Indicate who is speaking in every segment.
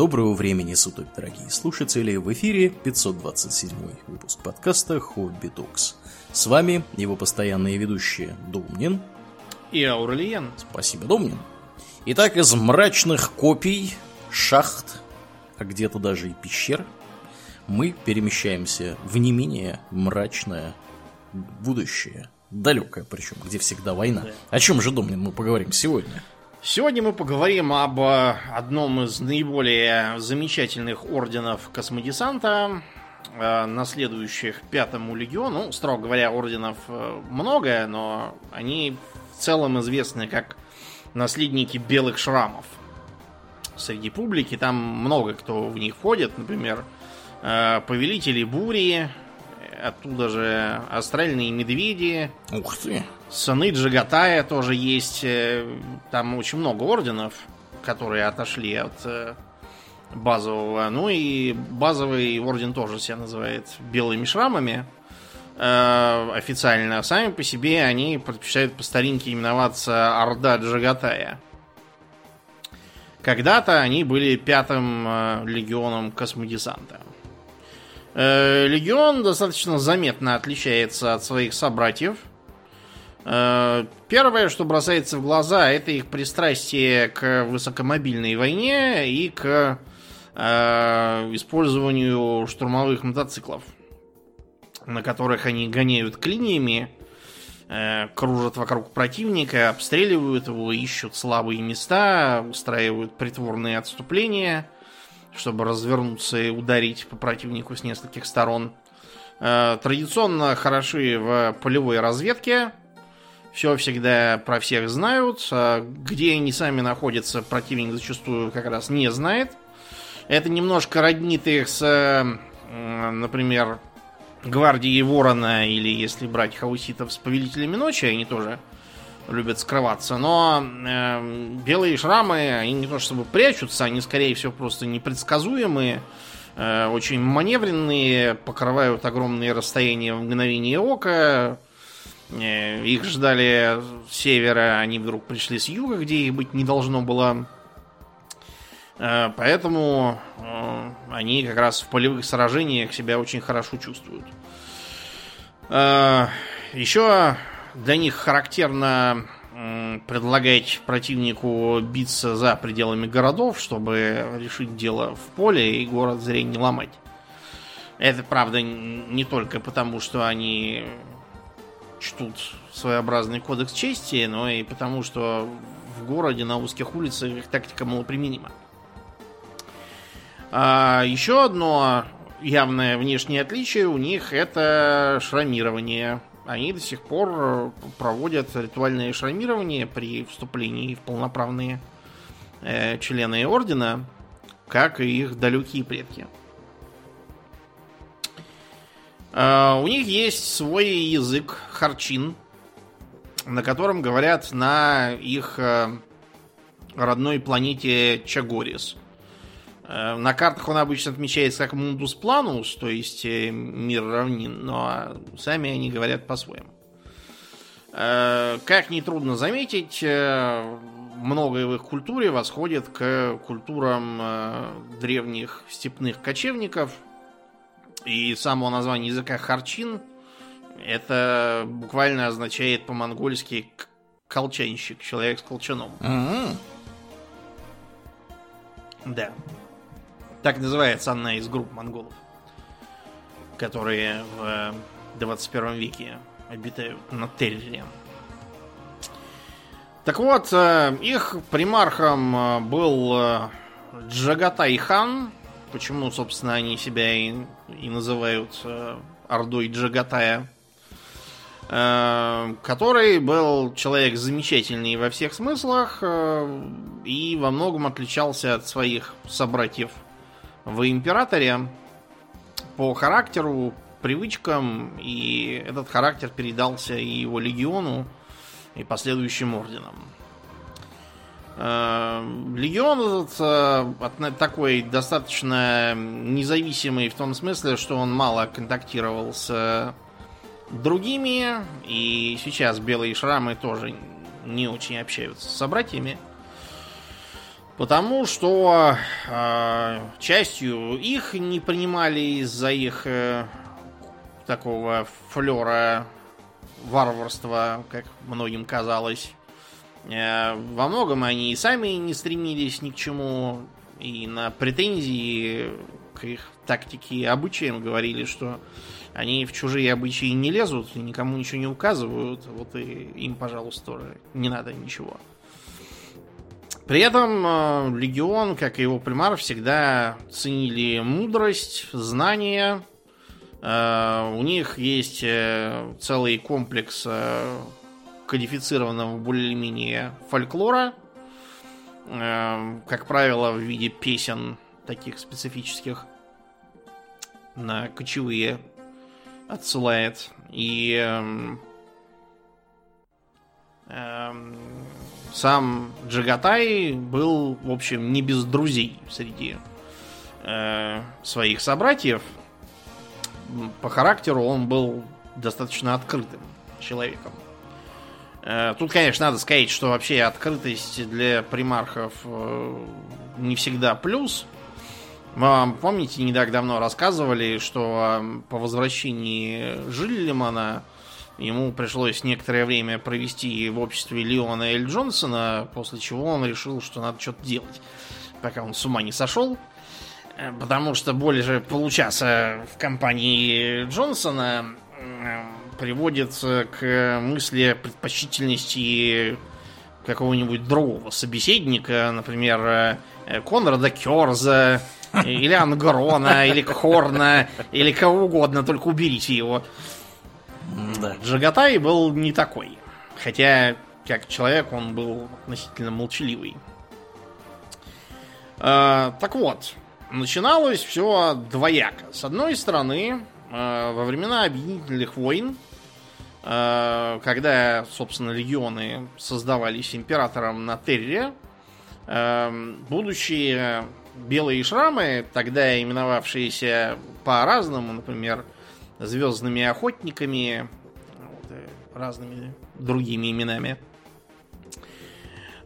Speaker 1: Доброго времени суток, дорогие слушатели! В эфире 527 выпуск подкаста «Хобби Токс». С вами его постоянные ведущие Домнин
Speaker 2: и Аурельян.
Speaker 1: Спасибо, Домнин. Итак, из мрачных копий, шахт, а где-то даже и пещер, мы перемещаемся в не менее мрачное будущее. Далекое причем, где всегда война. Да. О чем же, Домнин, мы поговорим сегодня?
Speaker 2: Сегодня мы поговорим об э, одном из наиболее замечательных орденов космодесанта, э, наследующих пятому легиону. Ну, строго говоря, орденов э, много, но они в целом известны как наследники белых шрамов. Среди публики там много кто в них входит. Например, повелители бури, оттуда же астральные медведи.
Speaker 1: Ух ты!
Speaker 2: Сыны Джагатая тоже есть. Э, там очень много орденов, которые отошли от э, базового. Ну и базовый орден тоже себя называет белыми шрамами э, официально. Сами по себе они предпочитают по старинке именоваться Орда Джагатая. Когда-то они были пятым легионом космодесанта. Легион достаточно заметно отличается от своих собратьев – первое, что бросается в глаза, это их пристрастие к высокомобильной войне и к э, использованию штурмовых мотоциклов, на которых они гоняют клиниями, э, кружат вокруг противника, обстреливают его, ищут слабые места, устраивают притворные отступления, чтобы развернуться и ударить по противнику с нескольких сторон. Э, традиционно хороши в полевой разведке, все всегда про всех знают. А где они сами находятся, противник зачастую как раз не знает. Это немножко роднит их с, например, гвардией Ворона или, если брать хауситов, с повелителями ночи, они тоже любят скрываться. Но э, белые шрамы, они не то чтобы прячутся, они, скорее всего, просто непредсказуемые, э, очень маневренные, покрывают огромные расстояния в мгновение ока, их ждали с севера, они вдруг пришли с юга, где их быть не должно было. Э, поэтому э, они как раз в полевых сражениях себя очень хорошо чувствуют. Еще для них характерно предлагать противнику биться за пределами городов, чтобы решить дело в поле и город зря не ломать. Это, правда, не только потому, что они чтут своеобразный кодекс чести, но и потому, что в городе на узких улицах их тактика малоприменима. А еще одно явное внешнее отличие у них это шрамирование. Они до сих пор проводят ритуальное шрамирование при вступлении в полноправные э, члены ордена, как и их далекие предки. Uh, у них есть свой язык харчин, на котором говорят на их uh, родной планете Чагорис. Uh, на картах он обычно отмечается как Мундус Планус, то есть э, мир равнин, но сами они говорят по-своему. Как нетрудно заметить, э, многое в их культуре восходит к культурам э, древних степных кочевников – и само название языка харчин это буквально означает по-монгольски колчанщик, человек с колчаном.
Speaker 1: Mm-hmm.
Speaker 2: Да. Так называется одна из групп монголов, которые в 21 веке обитают на Терре. Так вот, э, их примархом э, был э, Джагатай хан, Почему, собственно, они себя и, и называют Ордой Джагатая. Э, который был человек замечательный во всех смыслах э, и во многом отличался от своих собратьев в Императоре по характеру, привычкам, и этот характер передался и его легиону, и последующим орденам. Э, Легион этот такой достаточно независимый в том смысле, что он мало контактировал с другими, и сейчас белые шрамы тоже не очень общаются с собратьями. Потому что э, частью их не принимали из-за их э, такого флера варварства, как многим казалось. Э, во многом они и сами не стремились ни к чему, и на претензии к их тактике и обычаям говорили, что они в чужие обычаи не лезут, никому ничего не указывают, вот и им, пожалуйста, тоже не надо ничего. При этом э, Легион, как и его примар, всегда ценили мудрость, знания. Э, у них есть целый комплекс кодифицированного более-менее фольклора. Как правило, в виде песен таких специфических на кочевые отсылает. И эм, эм, сам Джагатай был, в общем, не без друзей среди э, своих собратьев. По характеру он был достаточно открытым человеком. Тут, конечно, надо сказать, что вообще открытость для примархов э, не всегда плюс. Вам, помните, не так давно рассказывали, что э, по возвращении Жиллимана Ему пришлось некоторое время провести в обществе Леона Эль Джонсона, после чего он решил, что надо что-то делать, пока он с ума не сошел. Э, потому что более же получаса в компании Джонсона э, приводит к мысли о предпочтительности какого-нибудь другого собеседника, например, э, Конрада Керза, или Ангрона, или Хорна, или кого угодно, только уберите его. Да. Джагатай был не такой. Хотя, как человек, он был относительно молчаливый. Э, так вот, начиналось все двояко. С одной стороны, э, во времена объединительных войн, э, когда, собственно, легионы создавались императором на Терре, э, будущие белые шрамы, тогда именовавшиеся по-разному, например, звездными охотниками, вот, разными другими именами.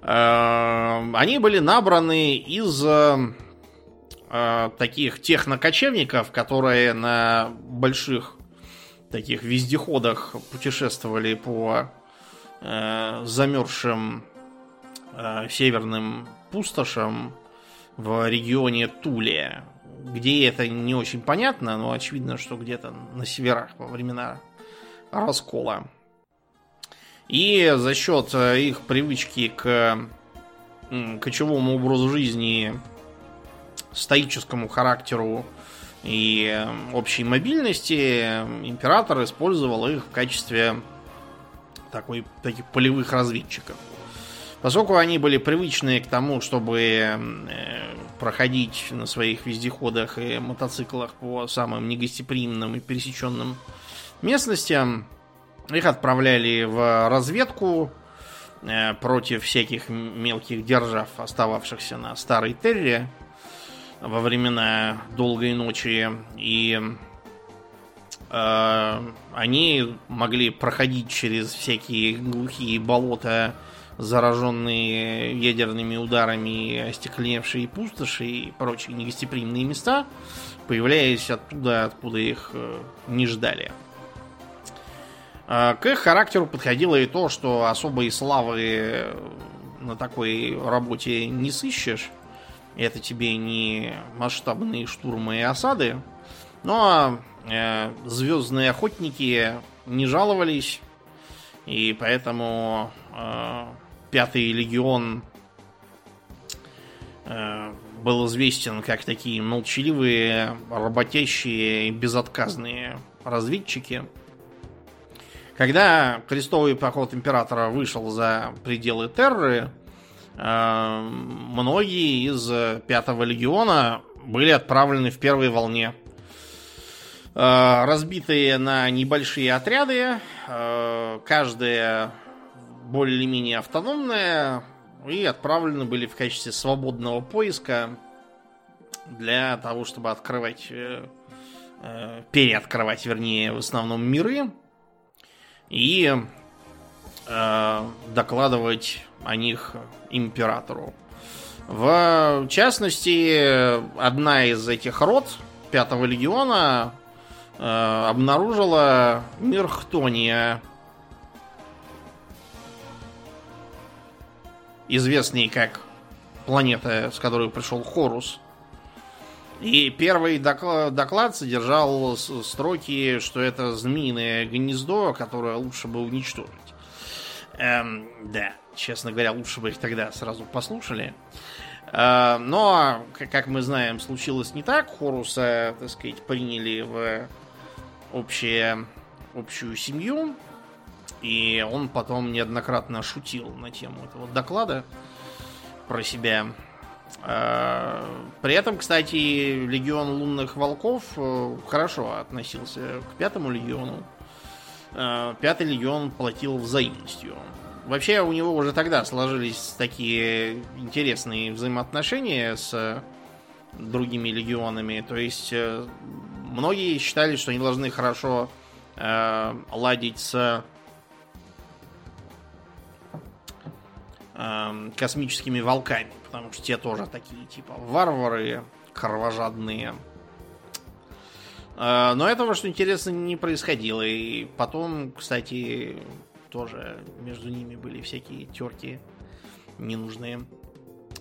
Speaker 2: Э, они были набраны из э, таких технокочевников, которые на больших таких вездеходах путешествовали по э, замерзшим северным пустошам в регионе Туле. Где это не очень понятно, но очевидно, что где-то на северах во времена раскола. И за счет э, их привычки к кочевому образу жизни, стоическому характеру и э, общей мобильности, император использовал их в качестве такой, таких полевых разведчиков. Поскольку они были привычны к тому, чтобы э, проходить на своих вездеходах и мотоциклах по самым негостеприимным и пересеченным местностям, их отправляли в разведку э, против всяких мелких держав, остававшихся на старой терре во времена долгой ночи. И э, они могли проходить через всякие глухие болота зараженные ядерными ударами остекленевшие пустоши и прочие негостеприимные места, появляясь оттуда, откуда их э, не ждали. А, к их характеру подходило и то, что особой славы на такой работе не сыщешь. Это тебе не масштабные штурмы и осады. Но э, звездные охотники не жаловались. И поэтому э, Пятый легион э, был известен как такие молчаливые, работящие и безотказные разведчики. Когда крестовый поход императора вышел за пределы Терры, многие из Пятого легиона были отправлены в первой волне. Э, разбитые на небольшие отряды, каждая более-менее автономная и отправлены были в качестве свободного поиска для того, чтобы открывать, э, э, переоткрывать, вернее, в основном миры и э, докладывать о них императору. В частности, одна из этих рот Пятого легиона э, обнаружила мир Хтония, известный как планета, с которой пришел Хорус. И первый доклад, доклад содержал строки, что это змеиное гнездо, которое лучше бы уничтожить. Эм, да, честно говоря, лучше бы их тогда сразу послушали. Э, но, как мы знаем, случилось не так. Хоруса, так сказать, приняли в общее, общую семью. И он потом неоднократно шутил на тему этого доклада про себя. Э, при этом, кстати, легион лунных волков э, хорошо относился к пятому легиону. Пятый легион платил взаимностью. Вообще у него уже тогда сложились такие интересные взаимоотношения с другими легионами. То есть э, многие считали, что они должны хорошо э, ладить с э, космическими волками, потому что те тоже такие типа варвары, кровожадные. Э, но этого, что интересно, не происходило. И потом, кстати, тоже между ними были всякие терки ненужные.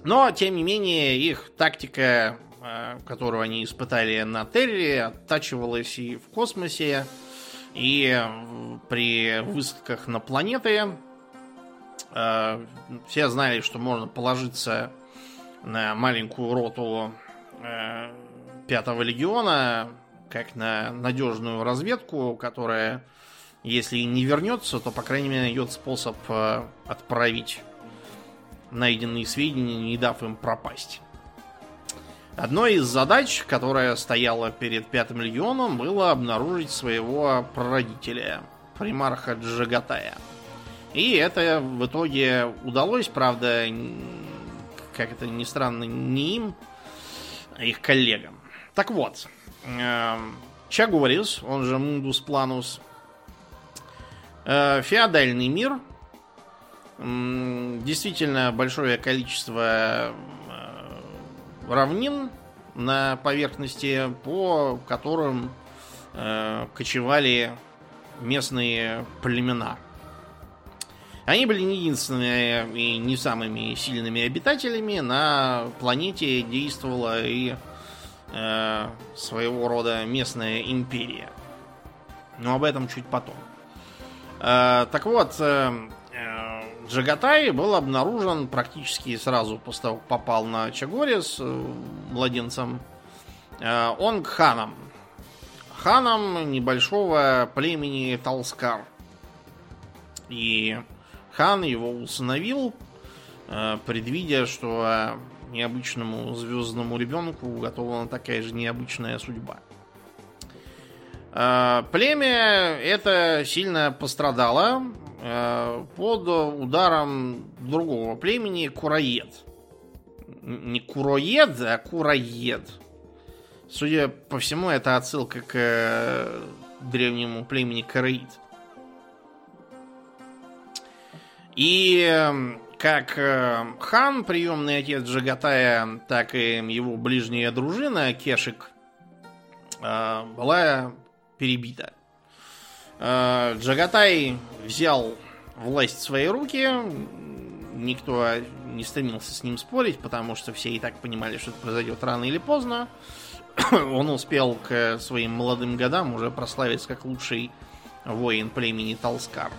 Speaker 2: Но, тем не менее, их тактика, э, которую они испытали на Терре, оттачивалась и в космосе, и при высадках на планеты. Э, все знали, что можно положиться на маленькую роту э, Пятого легиона, как на надежную разведку, которая если не вернется, то, по крайней мере, найдет способ э, отправить найденные сведения, не дав им пропасть. Одной из задач, которая стояла перед Пятым Легионом, было обнаружить своего прародителя, примарха Джагатая. И это в итоге удалось, правда, как это ни странно, не им, а их коллегам. Так вот, э, Чагорис, он же Мундус Планус, феодальный мир. Действительно большое количество э, равнин на поверхности, по которым э, кочевали местные племена. Они были не единственными и не самыми сильными обитателями. На планете действовала и э, своего рода местная империя. Но об этом чуть потом. Э, так вот, э, э, Джагатай был обнаружен практически сразу после того, как попал на Чагорис младенцем. Он к ханам. Ханом небольшого племени Талскар. И хан его усыновил, предвидя, что необычному звездному ребенку уготована такая же необычная судьба. Э, племя это сильно пострадало э, под ударом другого племени Кураед. Не Куроед, а Кураед. Судя по всему, это отсылка к э, древнему племени Караид. И как хан, приемный отец Джагатая, так и его ближняя дружина, Кешик, была перебита. Э, Джагатай взял власть в свои руки. Никто не стремился с ним спорить, потому что все и так понимали, что это произойдет рано или поздно. Он успел к своим молодым годам уже прославиться как лучший воин племени Талскар.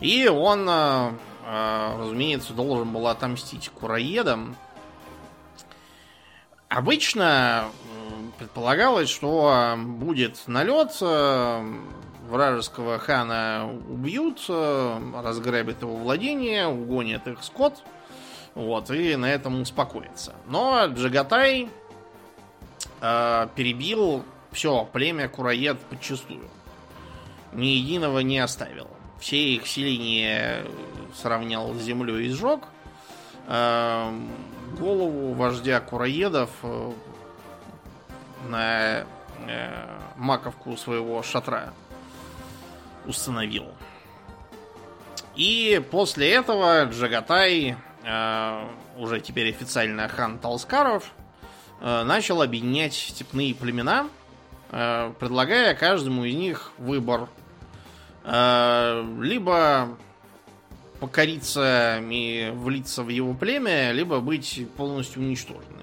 Speaker 2: И он, э, э, разумеется, должен был отомстить кураедам. Обычно Предполагалось, что будет налет, э, вражеского хана убьют, э, разграбят его владение, угонят их скот, вот, и на этом успокоится. Но Джагатай э, перебил все племя Кураед подчастую. Ни единого не оставил. Все их селения сравнял с землей и сжег. Э, голову вождя Кураедов э, на э, маковку своего шатра установил. И после этого Джагатай, э, уже теперь официально хан Талскаров, э, начал объединять степные племена, э, предлагая каждому из них выбор. Э, либо покориться и влиться в его племя, либо быть полностью уничтоженными.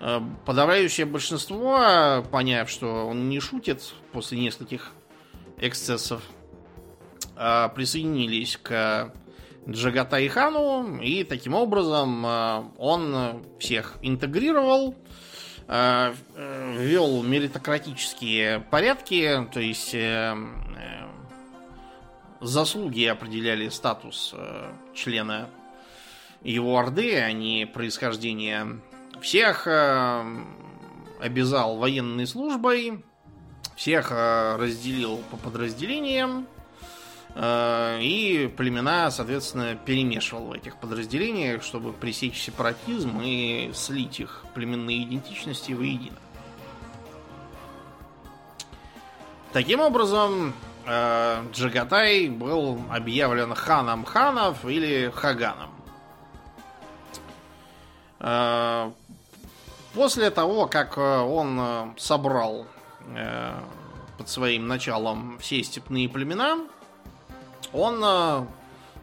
Speaker 2: Э, подавляющее большинство, поняв, что он не шутит после нескольких эксцессов, э, присоединились к Джагатай хану, и таким образом э, он всех интегрировал, ввел меритократические порядки, то есть заслуги определяли статус члена его орды, а не происхождение всех обязал военной службой, всех э, разделил по подразделениям. Э, и племена, соответственно, перемешивал в этих подразделениях, чтобы пресечь сепаратизм и слить их племенные идентичности воедино. Таким образом, э, Джагатай был объявлен ханом ханов или хаганом. После того, как он собрал Э, под своим началом все степные племена, он э,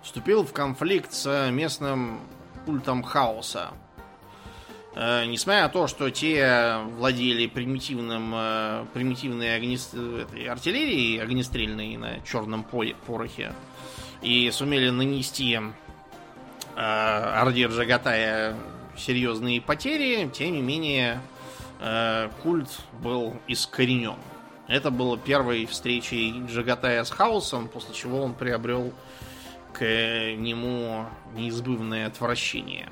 Speaker 2: вступил в конфликт с местным культом хаоса. Э, несмотря на то, что те владели примитивным, примитивной огне... артиллерией огнестрельной на черном порохе и сумели нанести Орде Джагатая серьезные потери, тем не менее Э, культ был искоренен. Это было первой встречей Джагатая с хаосом, после чего он приобрел к нему неизбывное отвращение.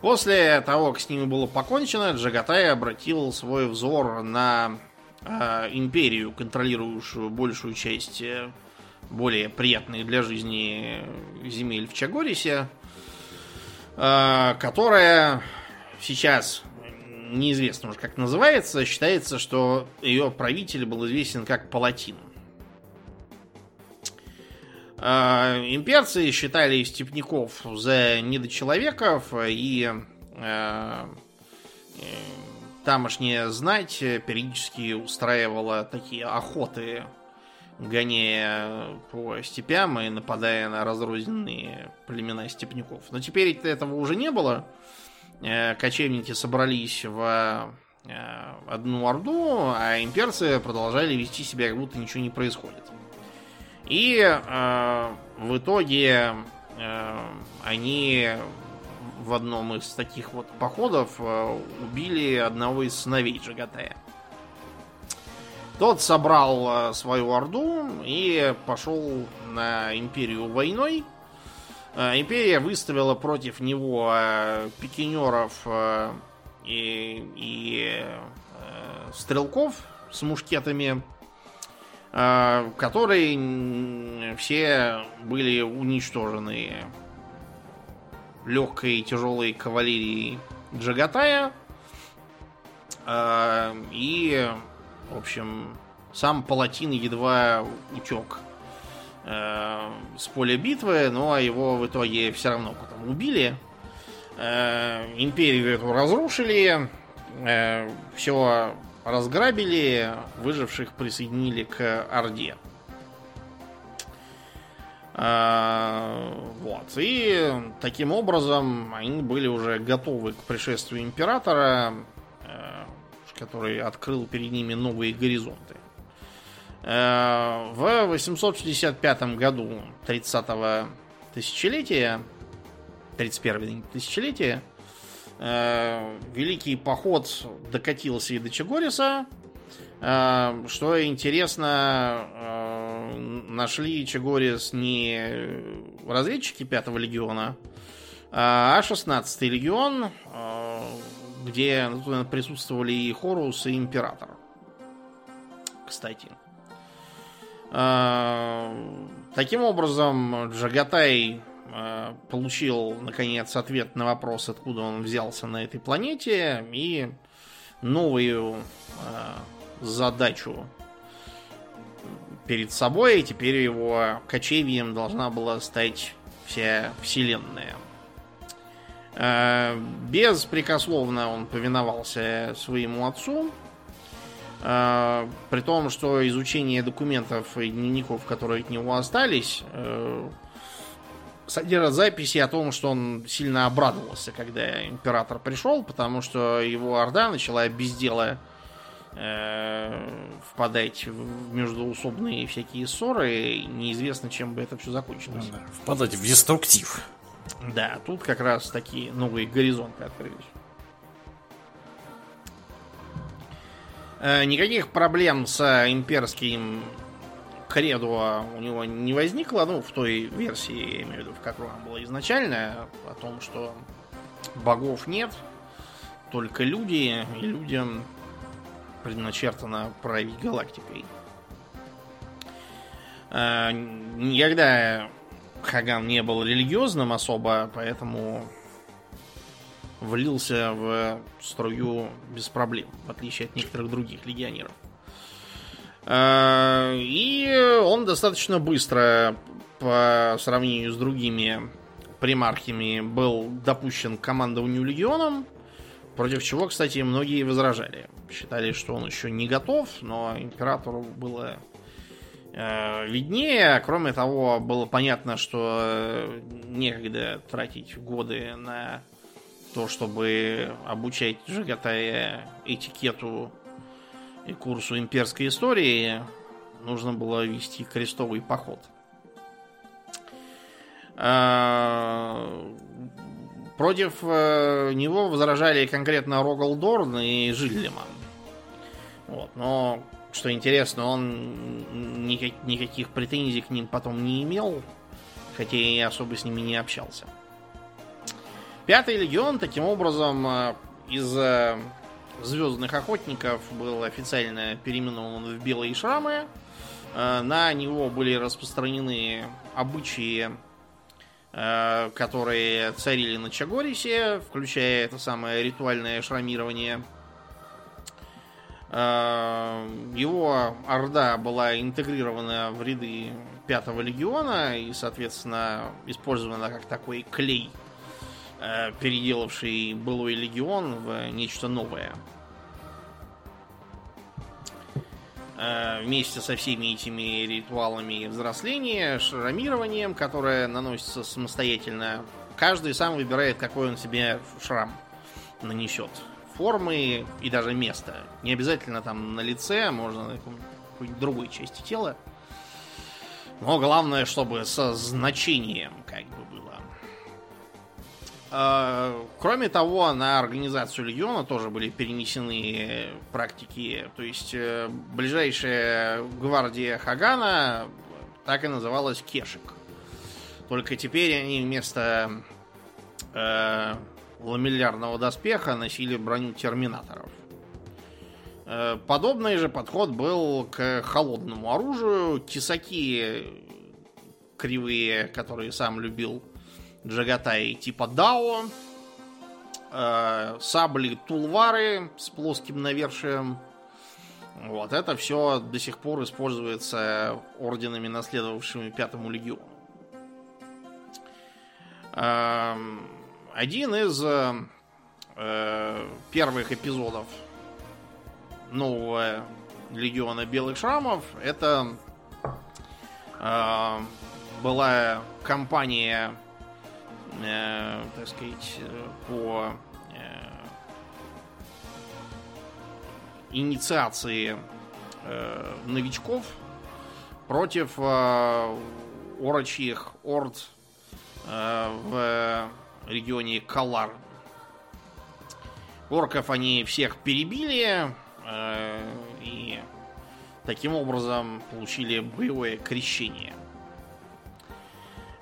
Speaker 2: После того, как с ними было покончено, Джагатай обратил свой взор на э, империю, контролирующую большую часть э, более приятных для жизни земель в Чагорисе, которая сейчас неизвестно уже как называется, считается, что ее правитель был известен как Палатин. А, имперцы считали степняков за недочеловеков, и а, э, тамошняя знать периодически устраивала такие охоты, гоняя по степям и нападая на разрозненные племена степняков. Но теперь этого уже не было. Э, кочевники собрались в э, одну орду, а имперцы продолжали вести себя, как будто ничего не происходит. И э, в итоге э, они в одном из таких вот походов э, убили одного из сыновей Джагатая. Тот собрал э, свою орду и пошел на империю войной. Э, империя выставила против него э, пикинеров и, и стрелков с мушкетами, которые все были уничтожены легкой и тяжелой кавалерией Джагатая. И, в общем, сам Палатин едва утек э, с поля битвы, но его в итоге все равно потом убили. Э, империю эту разрушили, э, все разграбили, выживших присоединили к Орде. Вот. И таким образом они были уже готовы к пришествию императора, который открыл перед ними новые горизонты. Э, в 865 году 30-го тысячелетия, 31 тысячелетия, э, Великий поход докатился и до Чегориса. Э, что интересно, нашли Чегорис не разведчики 5 легиона, а 16 легион, где присутствовали и Хорус, и Император. Кстати. А, таким образом, Джагатай а, получил, наконец, ответ на вопрос, откуда он взялся на этой планете, и новую а, задачу перед собой, и теперь его кочевьем должна была стать вся вселенная. Э, беспрекословно он повиновался своему отцу, э, при том, что изучение документов и дневников, которые от него остались, э, содержат записи о том, что он сильно обрадовался, когда император пришел, потому что его орда начала без дела впадать в междуусобные всякие ссоры, неизвестно, чем бы это все закончилось.
Speaker 1: Впадать в деструктив.
Speaker 2: Да, тут как раз такие новые горизонты открылись. Э, никаких проблем с имперским кредо у него не возникло, ну, в той версии, я имею в виду, в которой она была изначально, о том, что богов нет, только люди, и людям предначертано править галактикой. Э, никогда Хаган не был религиозным особо, поэтому влился в струю без проблем, в отличие от некоторых других легионеров. А, и он достаточно быстро, по сравнению с другими примархами, был допущен к командованию легионом, против чего, кстати, многие возражали. Считали, что он еще не готов, но императору было виднее. Кроме того, было понятно, что э, некогда тратить годы на то, чтобы обучать Жагатая этикету и курсу имперской истории, нужно было вести крестовый поход. Э, против него возражали конкретно Рогалдорн и Жиллиман. Вот, но что интересно, он никак, никаких претензий к ним потом не имел, хотя и особо с ними не общался. Пятый легион, таким образом, э, из э, звездных охотников был официально переименован в белые шрамы. Э, на него были распространены обычаи, которые царили на Чагорисе, включая это самое ритуальное шрамирование – его орда была интегрирована в ряды пятого легиона и, соответственно, использована как такой клей, э, переделавший былой легион в нечто новое. Э, вместе со всеми этими ритуалами взросления, шрамированием, которое наносится самостоятельно, каждый сам выбирает, какой он себе шрам нанесет формы и даже места. Не обязательно там на лице, можно на какой-нибудь другой части тела. Но главное, чтобы со значением как бы было. А, кроме того, на организацию легиона тоже были перенесены практики. То есть э, ближайшая гвардия Хагана так и называлась Кешек. Только теперь они вместо э, ламеллярного доспеха носили броню терминаторов. Э, подобный же подход был к холодному оружию. Тесаки кривые, которые сам любил Джагатай, типа Дао. Э, сабли Тулвары с плоским навершием. Вот это все до сих пор используется орденами, наследовавшими Пятому легиону. Один из э, первых эпизодов нового Легиона Белых Шрамов это э, была кампания, э, так сказать, по э, инициации э, новичков против э, орочьих орд э, в регионе Калар. Орков они всех перебили э, и таким образом получили боевое крещение.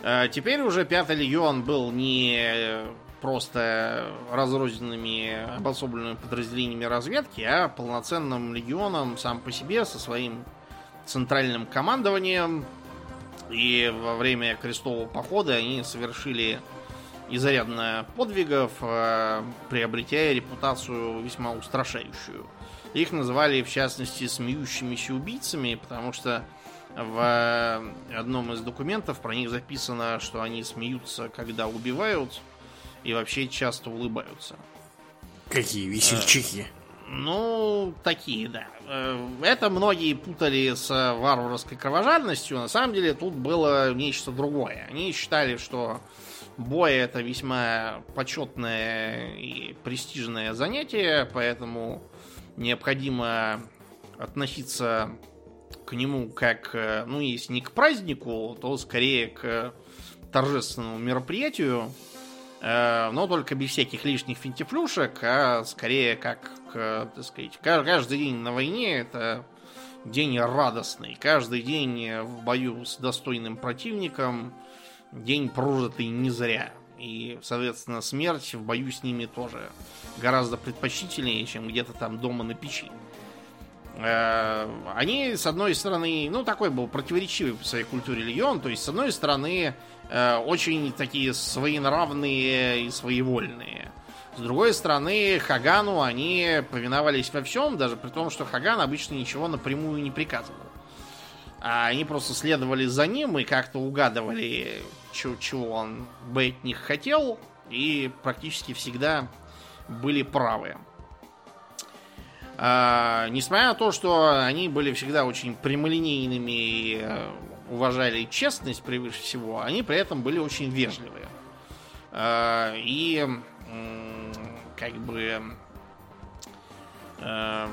Speaker 2: Э, теперь уже Пятый легион был не просто разрозненными обособленными подразделениями разведки, а полноценным легионом сам по себе со своим центральным командованием. И во время крестового похода они совершили изрядно подвигов, э, приобретя репутацию весьма устрашающую. Их называли, в частности, смеющимися убийцами, потому что В одном из документов про них записано, что они смеются, когда убивают, и вообще часто улыбаются.
Speaker 1: Какие весельчаки.
Speaker 2: Ну, такие, да. Э, это многие путали с варварской кровожадностью. На самом деле тут было нечто другое. Они считали, что бой это весьма почетное и престижное занятие, поэтому необходимо относиться к нему как, э, ну, если не к празднику, то скорее к торжественному мероприятию, э, но только без всяких лишних финтифлюшек, а скорее как, так сказать, каждый день на войне это день радостный. Каждый день в бою с достойным противником день прожитый не зря. И, соответственно, смерть в бою с ними тоже гораздо предпочтительнее, чем где-то там дома на печи. Э, они, с одной стороны, ну, такой был противоречивый по своей культуре легион, то есть, с одной стороны, э, очень такие своенравные и своевольные. С другой стороны, Хагану они повиновались во всем, даже при том, что Хаган обычно ничего напрямую не приказывал. А они просто следовали за ним и как-то угадывали, чего он бы от них хотел, и практически всегда были правы. А, несмотря на то, что они были всегда очень прямолинейными и э, уважали честность превыше всего, они при этом были очень вежливые. А, и как бы э,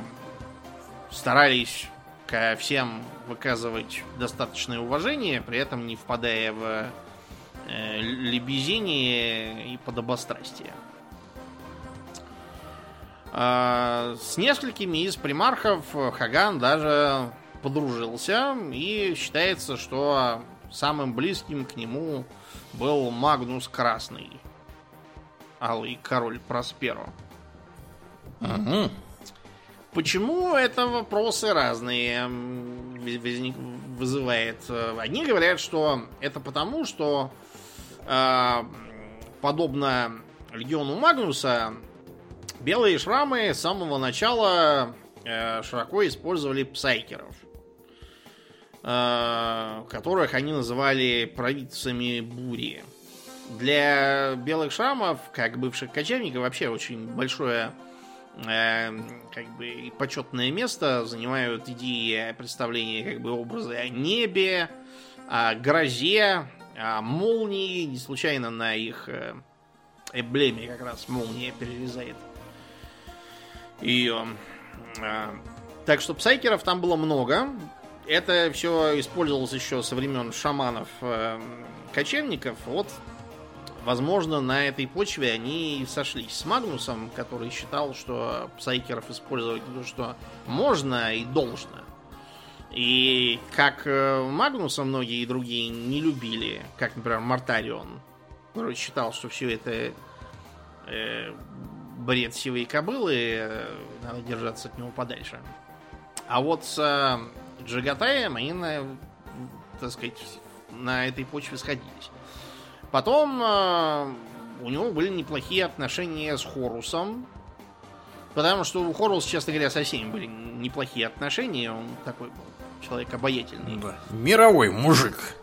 Speaker 2: старались ко всем выказывать достаточное уважение, при этом не впадая в э, лебезение и подобострастие. А, с несколькими из примархов Хаган даже подружился, и считается, что самым близким к нему был Магнус Красный, алый король Просперо. Угу. Почему это вопросы разные вызывает? Одни говорят, что это потому, что э, подобно легиону Магнуса, Белые шрамы с самого начала э, широко использовали псайкеров, э, которых они называли провидцами бури. Для белых шрамов, как бывших кочевников, вообще очень большое как бы почетное место занимают идеи представления как бы образы о небе, о грозе, о молнии. Не случайно на их э, эмблеме как раз молния перерезает ее. А, так что псайкеров там было много. Это все использовалось еще со времен шаманов э. Вот, возможно, на этой почве они сошлись с Магнусом, который считал, что псайкеров использовать то, что можно и должно. И как э, Магнуса многие другие не любили, как, например, Мартарион, который считал, что все это э, бред сивой кобылы, э, надо держаться от него подальше. А вот с э, Джигатаем они, на, так сказать, на этой почве сходились. Потом э, у него были неплохие отношения с Хорусом, потому что у Хоруса, честно говоря, со всеми были неплохие отношения, он такой был человек обаятельный.
Speaker 1: Да. Мировой мужик.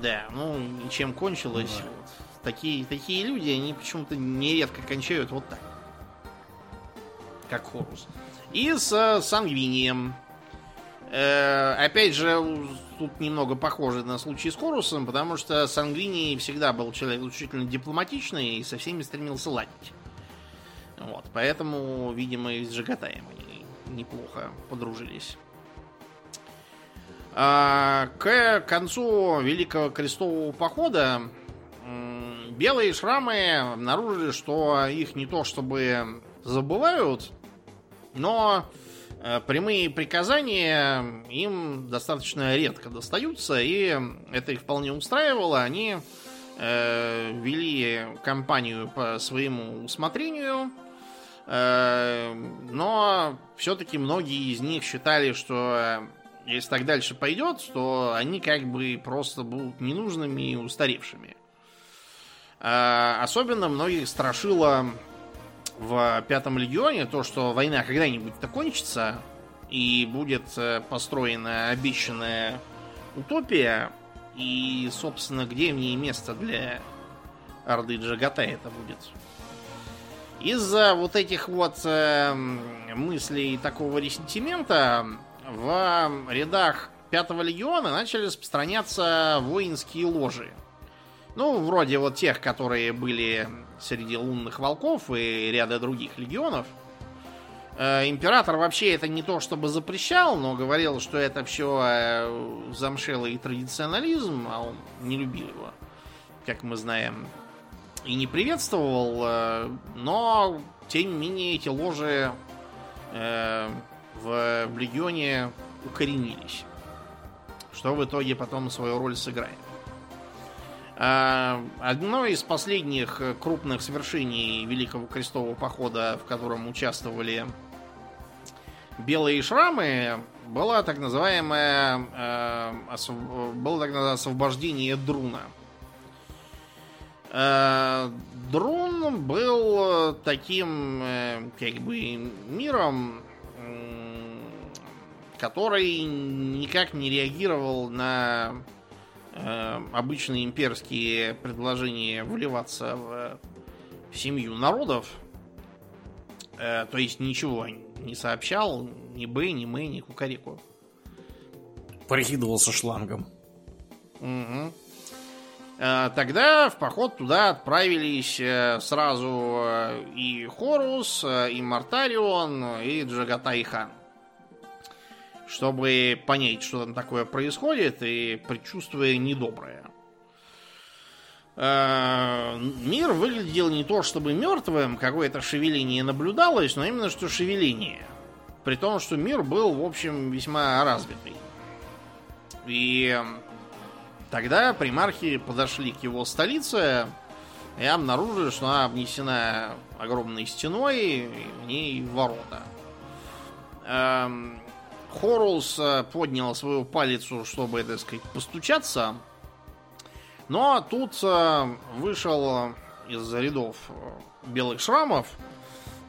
Speaker 2: Да, ну, чем кончилось. Да. Вот. Такие, такие люди, они почему-то нередко кончают вот так как Хорус. И с э, Сангвинием. Э, опять же, тут немного похоже на случай с Хорусом, потому что Сангвини всегда был человек исключительно дипломатичный и со всеми стремился ладить. Вот, поэтому, видимо, и с Джагатаем они неплохо подружились. А, к концу Великого Крестового Похода белые шрамы обнаружили, что их не то чтобы забывают, но прямые приказания им достаточно редко достаются, и это их вполне устраивало. Они э, вели кампанию по своему усмотрению, э, но все-таки многие из них считали, что э, если так дальше пойдет, то они как бы просто будут ненужными и устаревшими. Э, особенно многих страшило в Пятом Легионе, то, что война когда-нибудь закончится, и будет э, построена обещанная утопия. И, собственно, где мне место для Орды Джагата это будет. Из-за вот этих вот э, мыслей такого ресентимента в рядах Пятого легиона начали распространяться воинские ложи. Ну, вроде вот тех, которые были среди лунных волков и ряда других легионов. Э, император вообще это не то чтобы запрещал, но говорил, что это все э, замшелый традиционализм, а он не любил его, как мы знаем, и не приветствовал, э, но тем не менее эти ложи в легионе укоренились, что в итоге потом свою роль сыграет. А, одно из последних крупных свершений Великого Крестового Похода, в котором участвовали белые шрамы, было так называемое э, было так называемое освобождение Друна. Э, Друн был таким э, как бы миром, который никак не реагировал на Э, обычные имперские предложения вливаться в семью народов, э, то есть ничего не сообщал ни Б, ни Мы, ни Кукарику.
Speaker 1: Прикидывался шлангом.
Speaker 2: Угу. Тогда в поход туда отправились сразу и Хорус, и Мартарион, и Джагатай Хан чтобы понять, что там такое происходит, и предчувствуя недоброе. Э, мир выглядел не то чтобы мертвым, какое-то шевеление наблюдалось, но именно что шевеление. При том, что мир был, в общем, весьма развитый. И тогда примархи подошли к его столице и обнаружили, что она обнесена огромной стеной, и в ней ворота. Эм, Хорус э, поднял свою палицу, чтобы, так сказать, постучаться. Но тут э, вышел из рядов э, белых шрамов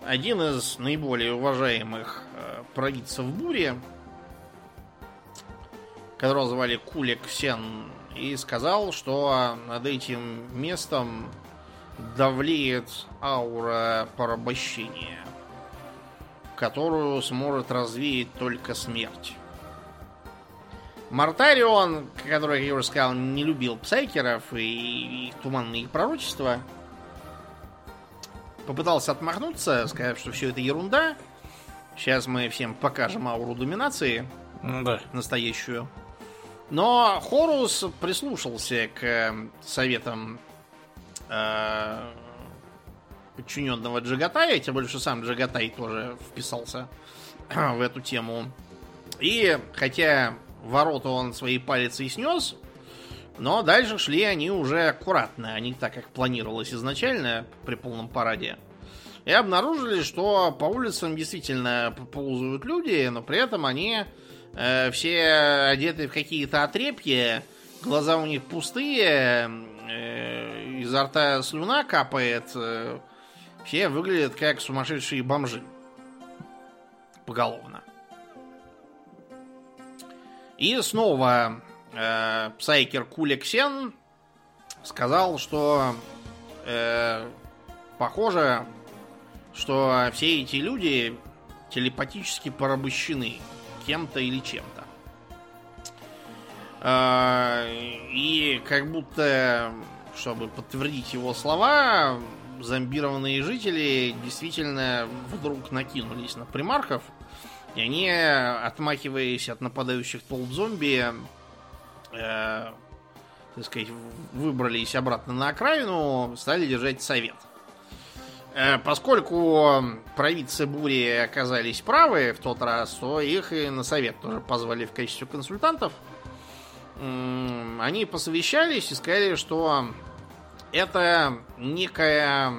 Speaker 2: один из наиболее уважаемых провидцев бури, которого звали Кулик Сен, и сказал, что над этим местом давлеет аура порабощения которую сможет развеять только смерть. Мартарион, который, как я уже сказал, не любил псайкеров и их туманные пророчества, попытался отмахнуться, сказав, что все это ерунда. Сейчас мы всем покажем ауру доминации.
Speaker 1: Да.
Speaker 2: Настоящую. Но Хорус прислушался к советам э, подчиненного Джагатая, тем более, что сам Джагатай тоже вписался в эту тему. И хотя ворота он своей палицей снес, но дальше шли они уже аккуратно, они так, как планировалось изначально при полном параде. И обнаружили, что по улицам действительно ползают люди, но при этом они э, все одеты в какие-то отрепья, глаза у них пустые, э, изо рта слюна капает, э, все выглядят как сумасшедшие бомжи. Поголовно. И снова э, Псайкер Кулексен сказал, что э, похоже, что все эти люди телепатически порабощены кем-то или чем-то. Э, и как будто, чтобы подтвердить его слова, зомбированные жители действительно вдруг накинулись на примархов, и они, отмахиваясь от нападающих толп зомби, э, так сказать, выбрались обратно на окраину, стали держать совет. Э, поскольку провидцы бури оказались правы в тот раз, то их и на совет тоже позвали в качестве консультантов. Они посовещались и сказали, что это некое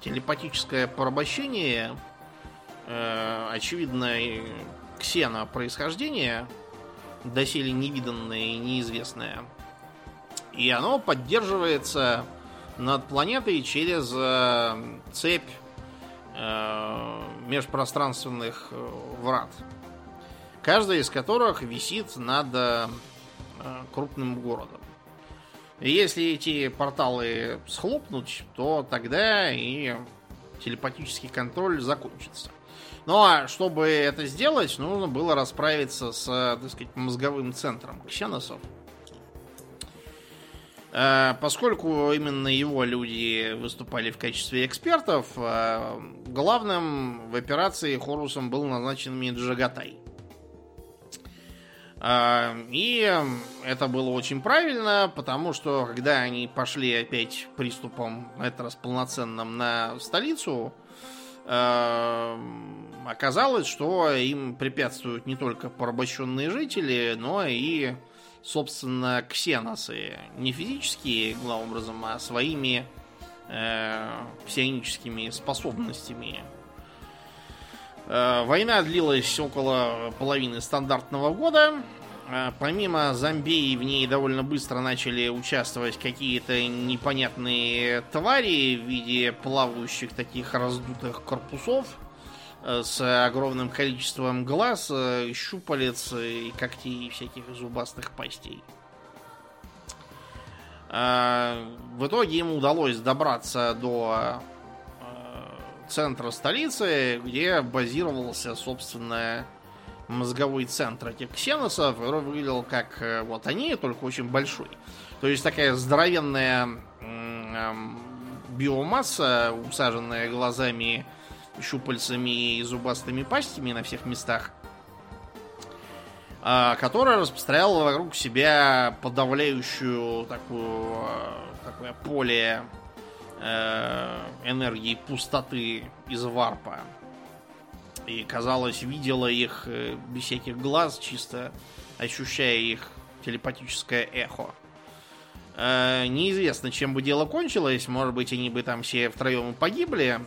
Speaker 2: телепатическое порабощение, э, очевидно, ксена происхождения, доселе невиданное и неизвестное. И оно поддерживается над планетой через э, цепь э, межпространственных э, врат. Каждая из которых висит над крупным городом. Если эти порталы схлопнуть, то тогда и телепатический контроль закончится. Ну а чтобы это сделать, нужно было расправиться с, так сказать, мозговым центром ксеносов. Э, поскольку именно его люди выступали в качестве экспертов, э, главным в операции Хорусом был назначен Меджагатай. Э, и это было очень правильно, потому что когда они пошли опять приступом, на этот раз полноценным, на столицу, оказалось, что им препятствуют не только порабощенные жители, но и собственно, ксеносы. Не физические, главным образом, а своими э, псионическими способностями. Э, война длилась около половины стандартного года. Э, помимо зомби, в ней довольно быстро начали участвовать какие-то непонятные твари в виде плавающих таких раздутых корпусов – Э, с огромным количеством глаз, щупалец и когтей всяких зубастых пастей. В итоге ему удалось добраться до центра столицы, где базировался, собственно, мозговой центр этих ксеносов, который выглядел как вот они, только очень большой. То есть такая здоровенная биомасса, усаженная глазами щупальцами и зубастыми пастями на всех местах, а, которая распространяла вокруг себя подавляющую такую, а, такое поле э, энергии пустоты из варпа. И, казалось, видела их э, без всяких глаз, чисто ощущая их телепатическое эхо. Э, неизвестно, чем бы дело кончилось. Может быть, они бы там все втроем погибли.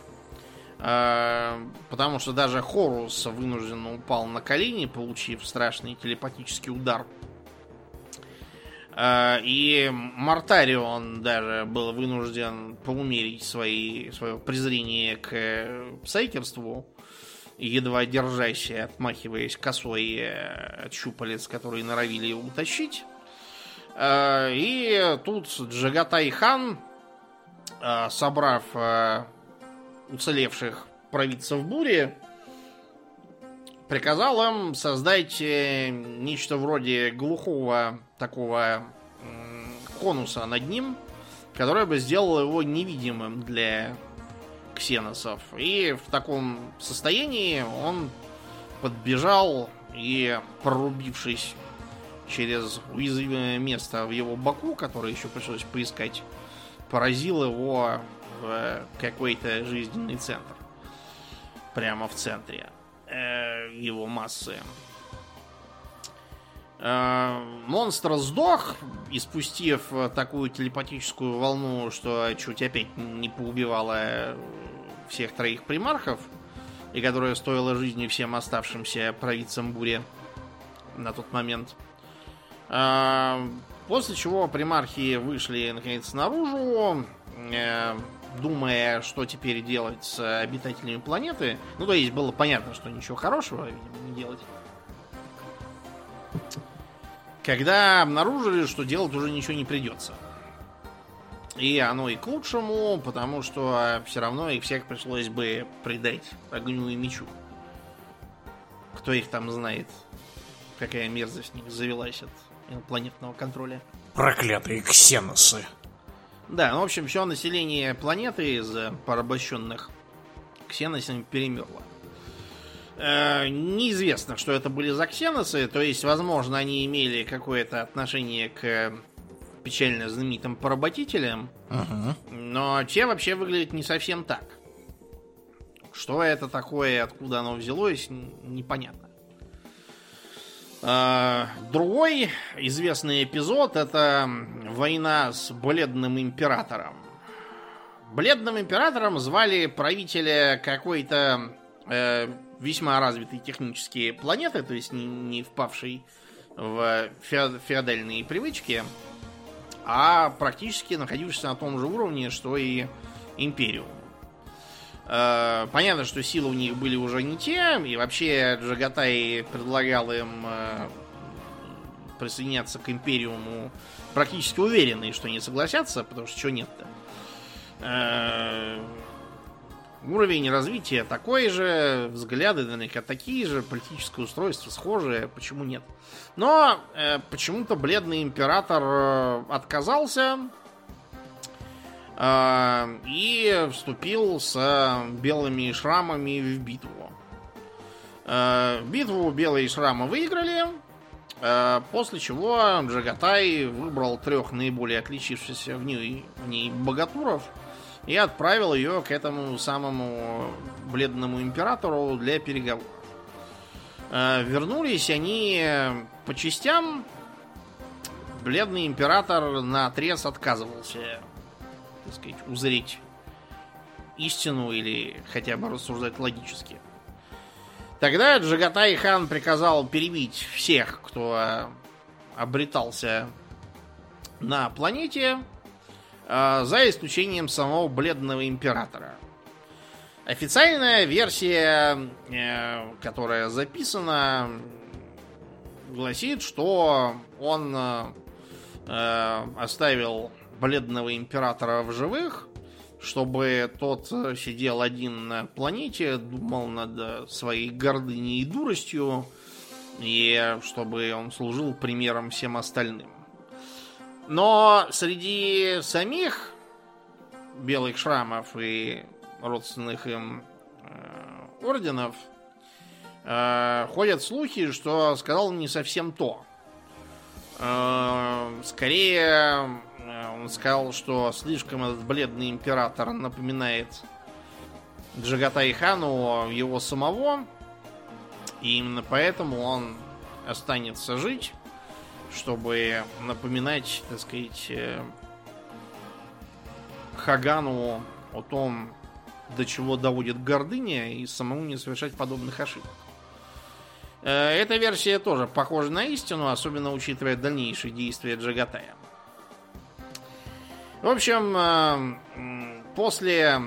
Speaker 2: А, потому что даже Хорус вынужденно упал на колени, получив страшный телепатический удар. И Мартарион даже был вынужден поумерить свои, свое презрение к псайкерству, едва держась, отмахиваясь косой э, от щупалец, которые норовили его утащить. А, и тут Джагатай Хан, собрав уцелевших провидцев бури, приказал им создать э, нечто вроде глухого такого конуса над ним, которое бы сделало его невидимым для ксеносов. И в таком состоянии он подбежал и, прорубившись через уязвимое место в его боку, которое еще пришлось поискать, поразил его в какой-то жизненный центр. Прямо в центре его массы. Э, монстр сдох, испустив такую телепатическую волну, что чуть опять не поубивала всех троих примархов, и которая стоила жизни всем оставшимся провидцам бури на тот момент. Э, после чего примархи вышли наконец наружу, думая, что теперь делать с обитателями планеты. Ну, то есть было понятно, что ничего хорошего, видимо, не делать. Когда обнаружили, что делать уже ничего не придется. И оно и к лучшему, потому что все равно их всех пришлось бы предать огню и мечу. Кто их там знает, какая мерзость в них завелась от инопланетного контроля.
Speaker 1: Проклятые ксеносы.
Speaker 2: Да, ну, в общем, все население планеты из порабощенных ксеносами перемерло. Э, неизвестно, что это были за ксеносы, то есть, возможно, они имели какое-то отношение к печально знаменитым поработителям, uh-huh. но те вообще выглядят не совсем так. Что это такое, откуда оно взялось, непонятно. А, другой известный эпизод это война с Бледным Императором. Бледным Императором звали правителя какой-то э, весьма развитой технические планеты, то есть не, не впавшей в феодальные привычки, а практически находившийся на том же уровне, что и Империум. Э, понятно, что силы у них были уже не те, и вообще Джагатай предлагал им э, присоединяться к Империуму практически уверенные, что не согласятся, потому что чего нет-то. Э, уровень развития такой же, взгляды наверняка такие же, политическое устройство схожее, почему нет? Но э, почему-то бледный император отказался и вступил с белыми шрамами в битву. Э, битву белые шрамы выиграли, э, после чего Джагатай выбрал трех наиболее отличившихся в ней, в ней богатуров и отправил ее к этому самому бледному императору для переговоров. Вернулись они по частям. Бледный император на отрез отказывался, так сказать, узреть истину или хотя бы рассуждать логически. Тогда Джагатай хан приказал перебить всех, кто обретался на планете, а, за исключением самого бледного императора. Официальная версия, э, которая записана, гласит, что он э, оставил бледного императора в живых, чтобы тот сидел один на планете, думал над своей гордыней и дуростью, и чтобы он служил примером всем остальным. Но среди самих белых шрамов и родственных им э, орденов э, ходят слухи, что сказал не совсем то. Э, скорее, э, он сказал, что слишком этот бледный император напоминает Джагатай Хану его самого, и именно поэтому он останется жить чтобы напоминать, так сказать, э, Хагану о том, до чего доводит гордыня, и самому не совершать подобных ошибок. Э, эта версия тоже похожа на истину, особенно учитывая дальнейшие действия Джагатая. В общем, э, после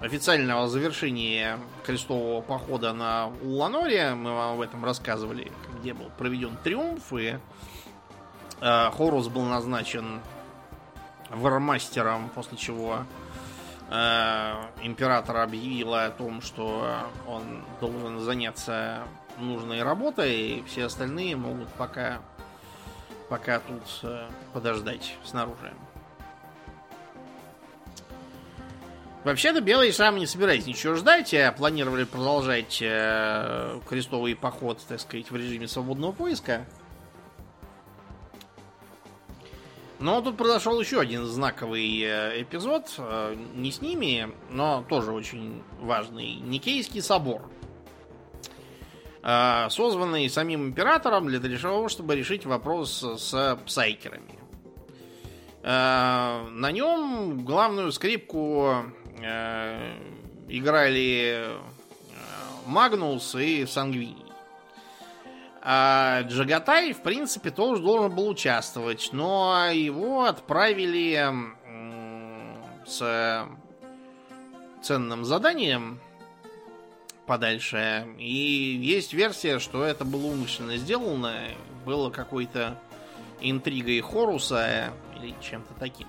Speaker 2: официального завершения крестового похода на Уланоре, мы вам об этом рассказывали, где был проведен триумф, и э, Хорус был назначен вармастером, после чего э, император объявил о том, что он должен заняться нужной работой, и все остальные могут пока, пока тут э, подождать снаружи. Вообще-то белые шрамы не собирались ничего ждать, а планировали продолжать э, крестовый поход, так сказать, в режиме свободного поиска. Но тут произошел еще один знаковый э, эпизод, э, не с ними, но тоже очень важный. Никейский собор, созванный самим императором для того, чтобы решить вопрос с псайкерами. На нем главную скрипку Э, играли э, Магнус и Сангвини. А Джагатай, в принципе, тоже должен был участвовать, но его отправили с ценным заданием подальше. И есть версия, что это было умышленно сделано, было какой-то интригой Хоруса или чем-то таким.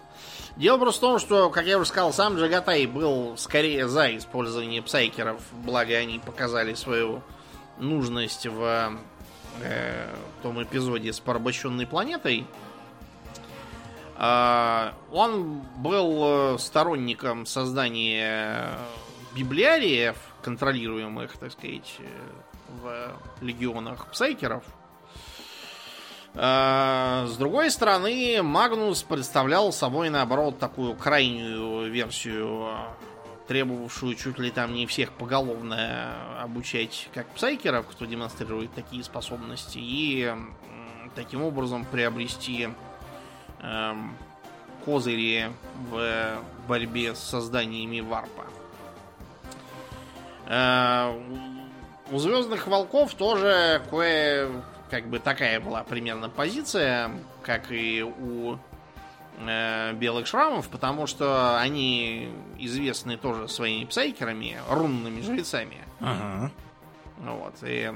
Speaker 2: Дело просто в том, что, как я уже сказал, сам Джагатай был скорее за использование псайкеров, благо они показали свою нужность в э, том эпизоде с порабощенной планетой. Э, он был э, сторонником создания библиариев, контролируемых, так сказать, э, в легионах псайкеров – Э, с другой стороны, Магнус представлял собой, наоборот, такую крайнюю версию, требовавшую чуть ли там не всех поголовно обучать как псайкеров, кто демонстрирует такие способности, и таким образом приобрести э, козыри в борьбе с созданиями варпа. Э, у Звездных Волков тоже кое как бы такая была примерно позиция, как и у э, белых шрамов, потому что они известны тоже своими псайкерами, рунными жрецами. Ага. Вот, и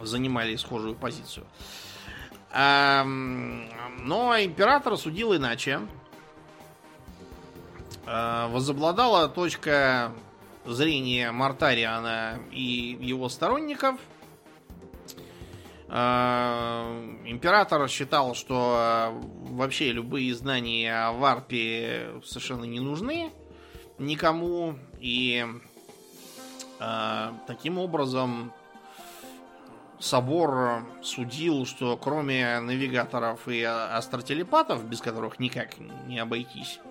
Speaker 2: занимали схожую позицию. А, но император судил иначе. А, возобладала точка зрения Мартариана и его сторонников. А, император считал, что вообще любые знания о варпе совершенно не нужны никому. И таким образом собор судил, что кроме навигаторов и астротелепатов, без которых никак не обойтись, э,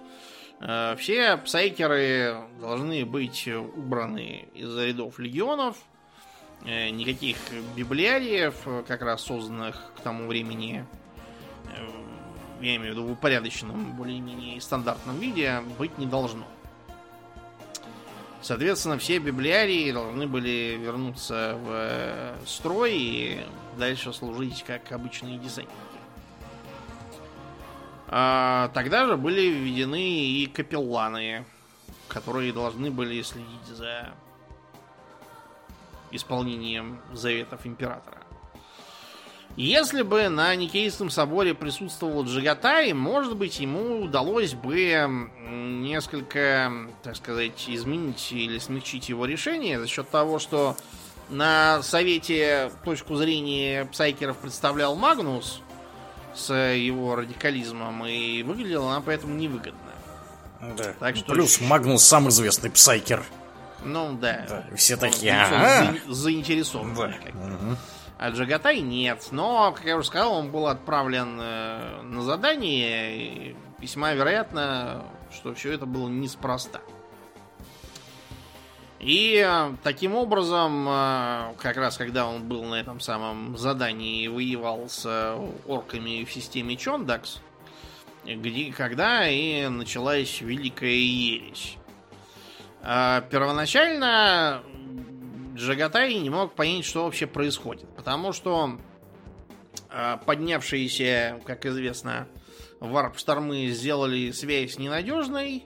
Speaker 2: все псайкеры должны быть убраны из рядов легионов. Э, никаких библиариев, как раз созданных к тому времени, э, я имею в виду в упорядоченном, более-менее стандартном виде, быть не должно. Соответственно, все библиарии должны были вернуться в э, строй и дальше служить как обычные десантники. А, тогда же были введены и капелланы, которые должны были следить за исполнением заветов императора. Если бы на Никейском соборе присутствовал Джагатай, может быть, ему удалось бы несколько, так сказать, изменить или смягчить его решение за счет того, что на совете точку зрения псайкеров представлял Магнус с его радикализмом, и выглядела она поэтому невыгодно.
Speaker 1: Да. Так что... Плюс Магнус самый известный псайкер.
Speaker 2: Ну да.
Speaker 1: да все такие. Ага.
Speaker 2: Заинтересованы. Да. Угу. А Джагатай нет. Но, как я уже сказал, он был отправлен э, на задание. И весьма вероятно, что все это было неспроста. И э, таким образом, э, как раз когда он был на этом самом задании и воевал с орками в системе Чондакс, где, когда и началась Великая Ересь. Первоначально Джагатай не мог понять, что вообще происходит. Потому что э, поднявшиеся, как известно, варп-штормы сделали связь ненадежной,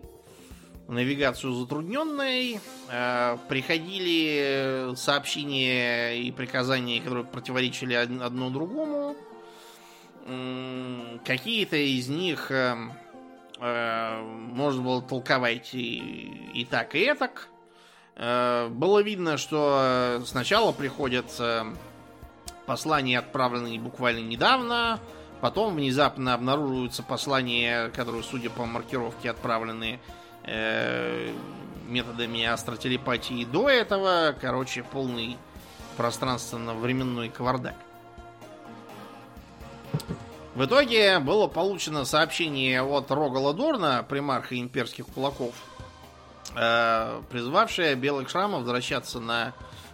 Speaker 2: навигацию затрудненной, э, приходили сообщения и приказания, которые противоречили одно другому. Какие-то из них э, можно было толковать и, и так, и так. Э, было видно, что э, сначала приходят э, послания, отправленные буквально недавно, потом внезапно обнаруживаются послания, которые, судя по маркировке, отправлены методами астротелепатии до этого. Короче, полный пространственно-временной кавардак. В итоге было получено сообщение от Рогала Дорна, примарха имперских кулаков, э, призвавшая белых шрамов возвращаться на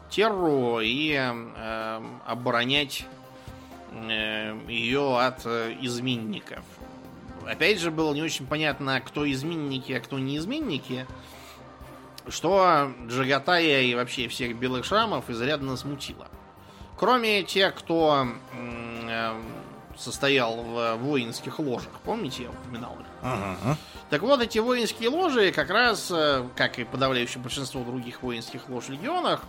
Speaker 2: Терру и э, оборонять э, ее от э, изменников. Опять же, было не очень понятно, кто изменники, а кто не изменники, что Джагатая и вообще всех белых шрамов изрядно смутило. Кроме тех, кто э, состоял в воинских ложах, помните, я упоминал их? Uh-huh. Так вот, эти воинские ложи, как раз, э, как и подавляющее большинство других воинских лож в легионах,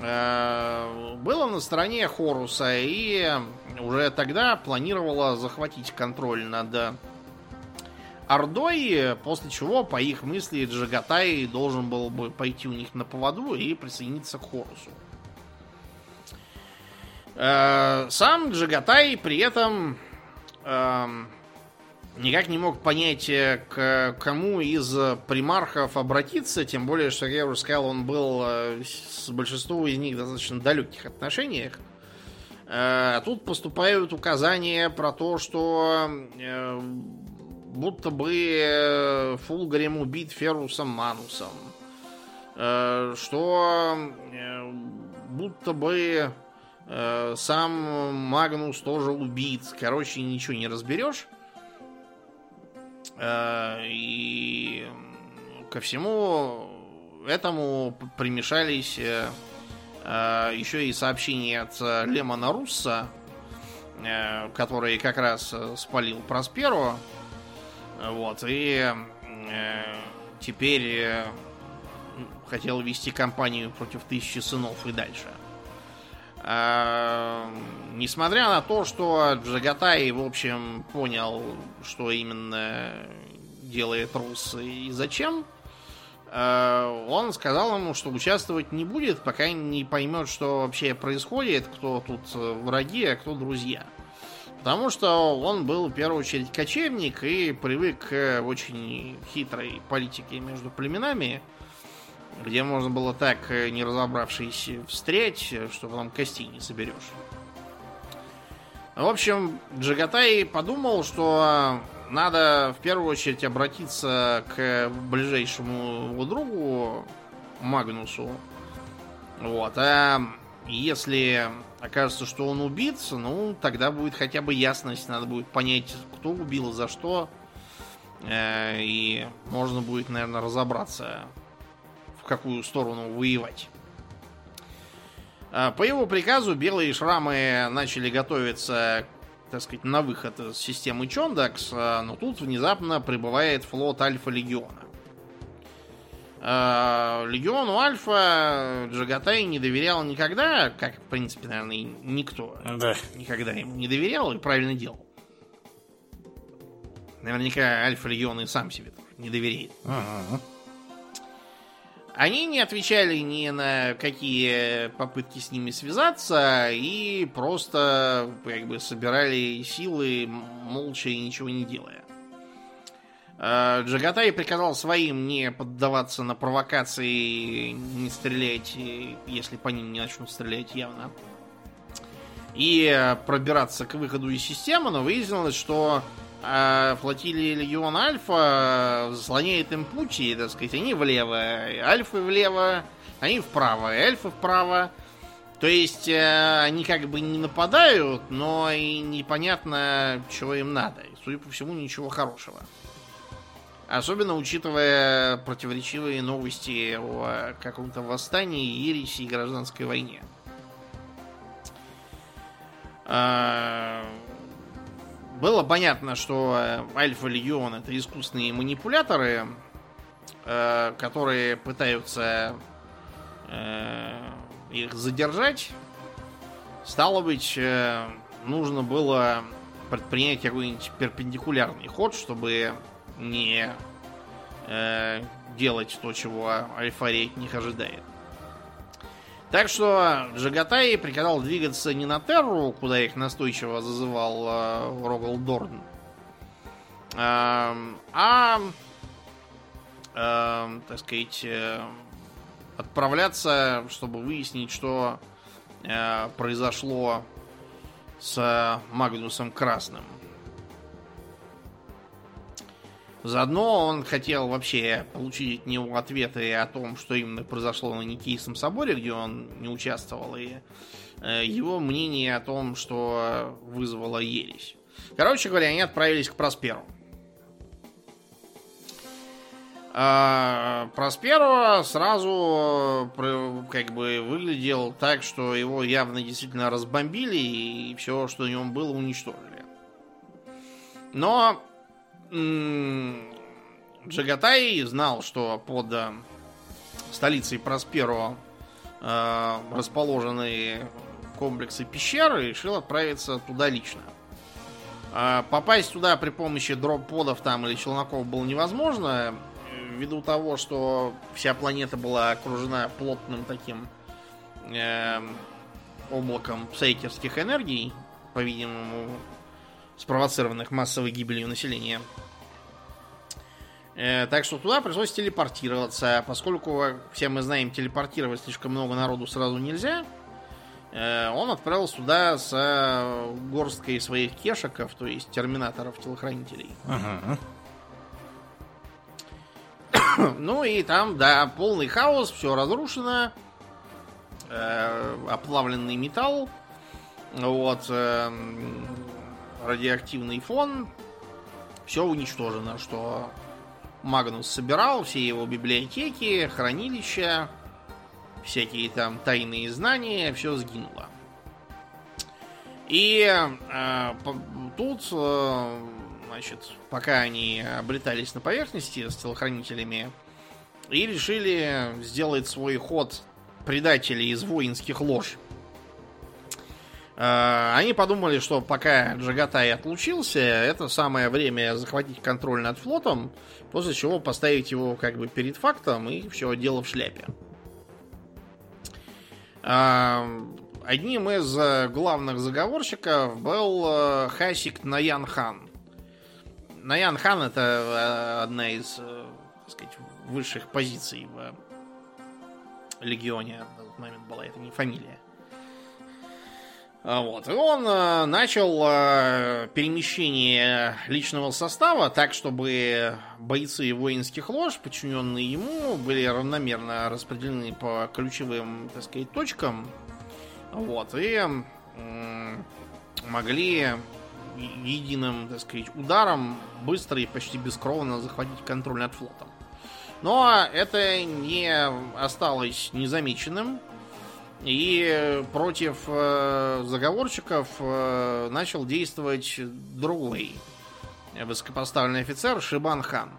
Speaker 2: э, было на стороне Хоруса и уже тогда планировала захватить контроль над Ордой, после чего, по их мысли, Джагатай должен был бы пойти у них на поводу и присоединиться к Хорусу. Э, сам Джагатай при этом эм, никак не мог понять, э, к кому из примархов обратиться, тем более, что, как я уже сказал, он был э, с большинством из них в достаточно далеких отношениях. А тут поступают указания про то, что будто бы Фулгарем убит Ферусом Манусом. Что будто бы сам Магнус тоже убит. Короче, ничего не разберешь. Э, и ко всему этому примешались э, э, еще и сообщения от Лемона Русса, который как раз спалил Просперу. Вот, и теперь хотел вести кампанию против тысячи сынов и дальше. А, несмотря на то, что Джагатай, в общем, понял, что именно делает Рус и зачем, а, он сказал ему, что участвовать не будет, пока не поймет, что вообще происходит, кто тут враги, а кто друзья. Потому что он был в первую очередь кочевник и привык к очень хитрой политике между племенами, где можно было так, э, не разобравшись, встреть, что потом костей не соберешь. В общем, Джагатай подумал, что надо в первую очередь обратиться к ближайшему его другу Магнусу. Вот. А если окажется, что он убит, ну, тогда будет хотя бы ясность. Надо будет понять, кто убил и за что. Э, и можно будет, наверное, разобраться, в какую сторону воевать. А, по его приказу белые шрамы начали готовиться, так сказать, на выход из системы Чондакс, а, но тут внезапно прибывает флот Альфа-Легиона. А, Легиону Альфа Джагатай не доверял никогда, как, в принципе, наверное, никто
Speaker 1: да.
Speaker 2: никогда ему не доверял и правильно делал. Наверняка Альфа-Легион и сам себе не доверяет.
Speaker 1: Ага.
Speaker 2: Они не отвечали ни на какие попытки с ними связаться и просто как бы собирали силы молча и ничего не делая. А, Джагатай приказал своим не поддаваться на провокации, не стрелять, если по ним не начнут стрелять явно. И пробираться к выходу из системы, но выяснилось, что а флотилия Легион Альфа заслоняет им пути, так сказать, они влево, Альфы влево, они вправо, и Альфы вправо. То есть э, они как бы не нападают, но и непонятно, чего им надо. И, судя по всему, ничего хорошего. Особенно учитывая противоречивые новости о каком-то восстании, ереси и гражданской войне. А, было понятно, что э, Альфа-Легион это искусственные манипуляторы, э, которые пытаются э, их задержать. Стало быть, нужно было предпринять какой-нибудь перпендикулярный ход, чтобы не делать то, чего Альфарей от них ожидает. Так что Джагатай приказал двигаться не на Терру, куда их настойчиво зазывал э, Рогал Дорн, э, а, э, так сказать, э, отправляться, чтобы выяснить, что э, произошло с Магнусом Красным. Заодно он хотел вообще получить от него ответы о том, что именно произошло на Никейском соборе, где он не участвовал, и э, его мнение о том, что вызвало ересь. Короче говоря, они отправились к Просперу. А Просперо сразу как бы выглядел так, что его явно действительно разбомбили и все, что в нем было, уничтожили. Но Джагатай знал, что под э, столицей Просперо э, расположены комплексы пещер и решил отправиться туда лично. Э, попасть туда при помощи дроп-подов там или челноков было невозможно, ввиду того, что вся планета была окружена плотным таким э, облаком псайкерских энергий, по-видимому, спровоцированных массовой гибелью населения. Э, так что туда пришлось телепортироваться. Поскольку, все мы знаем, телепортировать слишком много народу сразу нельзя, э, он отправился туда с э, горсткой своих кешеков, то есть терминаторов-телохранителей.
Speaker 1: Ага.
Speaker 2: Ну и там, да, полный хаос, все разрушено. Оплавленный металл. Вот. Радиоактивный фон. Все уничтожено, что Магнус собирал все его библиотеки, хранилища, всякие там тайные знания, все сгинуло. И э, тут, э, значит, пока они облетались на поверхности с телохранителями, и решили сделать свой ход предателей из воинских лож. Э, они подумали, что пока Джагатай отлучился, это самое время захватить контроль над флотом, после чего поставить его как бы перед фактом и все, дело в шляпе. Э, одним из главных заговорщиков был Хасик Наян хан. Наян хан это одна из, так сказать, высших позиций в легионе на тот момент была, это не фамилия. А, вот. И он э, начал э, перемещение личного состава так, чтобы бойцы воинских лож, подчиненные ему, были равномерно распределены по ключевым, так сказать, точкам. Вот. И э, могли единым, так сказать, ударом быстро и почти бескровно захватить контроль над флотом. Но это не осталось незамеченным. И против э, заговорщиков э, начал действовать другой высокопоставленный офицер Шибан Хан.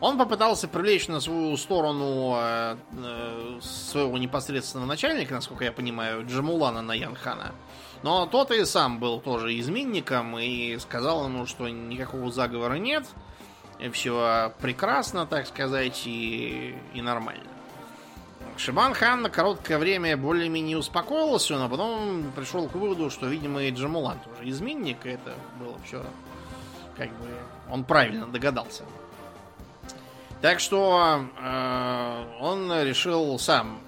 Speaker 2: Он попытался привлечь на свою сторону э, э, своего непосредственного начальника, насколько я понимаю, Джамулана Наянхана. Но тот и сам был тоже изменником и сказал ему, что никакого заговора нет, все прекрасно, так сказать, и, и нормально. Шибан Хан на короткое время более-менее успокоился, но потом пришел к выводу, что, видимо, и Джамулан тоже изменник, и это было все как бы он правильно догадался. Так что э, он решил сам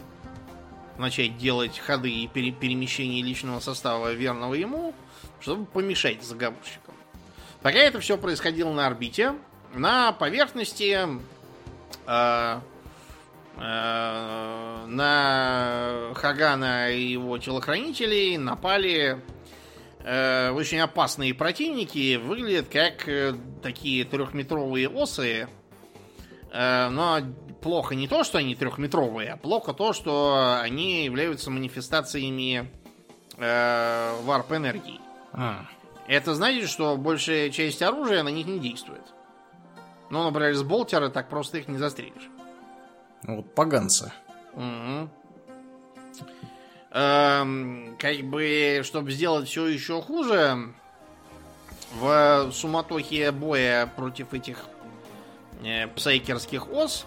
Speaker 2: начать делать ходы и пере перемещение личного состава верного ему, чтобы помешать заговорщикам. Пока это все происходило на орбите, на поверхности э, э, на Хагана и его телохранителей напали э, очень опасные противники. Выглядят как э, такие трехметровые осы, Э, но плохо не то, что они трехметровые, а плохо то, что они являются манифестациями э, варп-энергии. А. Это значит, что большая часть оружия на них не действует. Ну, например, с болтера так просто их не застрелишь.
Speaker 1: Ну, вот поганцы.
Speaker 2: Угу. Эм, как бы, чтобы сделать все еще хуже, в суматохе боя против этих э, псайкерских ос,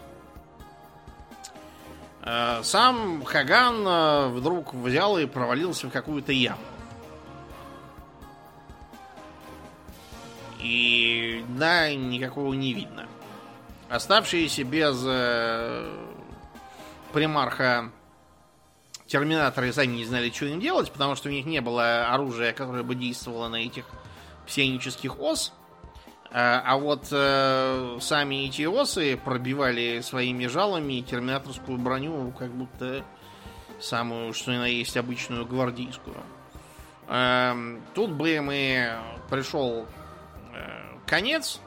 Speaker 2: э, сам Хаган э, вдруг взял и провалился в какую-то яму. И да, никакого не видно. Оставшиеся без э, примарха терминаторы сами не знали, что им делать, потому что у них не было оружия, которое бы действовало на этих псионических ос. А, а вот э, сами эти осы пробивали своими жалами терминаторскую броню, как будто самую, что ни на есть, обычную гвардейскую. Э, тут бы мы пришел э, конец.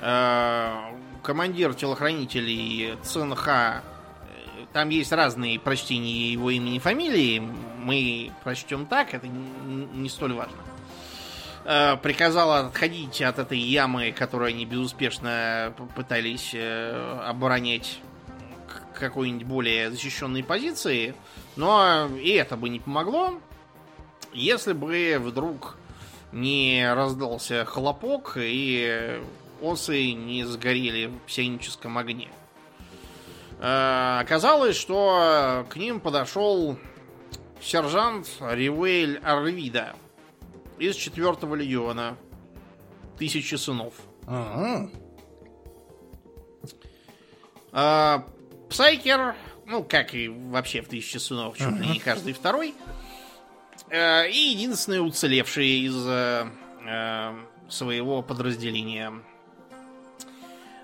Speaker 2: Э, командир телохранителей Цинха э, там есть разные прочтения его имени и фамилии. Мы прочтем так, это не столь важно. Э, приказала отходить от этой ямы, которую они безуспешно пытались оборонять какой-нибудь более защищенной позиции. Но и это бы не помогло, если бы вдруг не раздался хлопок и осы не сгорели в псионическом огне. Э, оказалось, что к ним подошел сержант Ривейль Арвида, из четвертого легиона. Тысячи сынов. Ага. А, Псайкер, ну, как и вообще в Тысячи сынов, чуть ли не каждый второй. А, и единственный уцелевший из а, своего подразделения.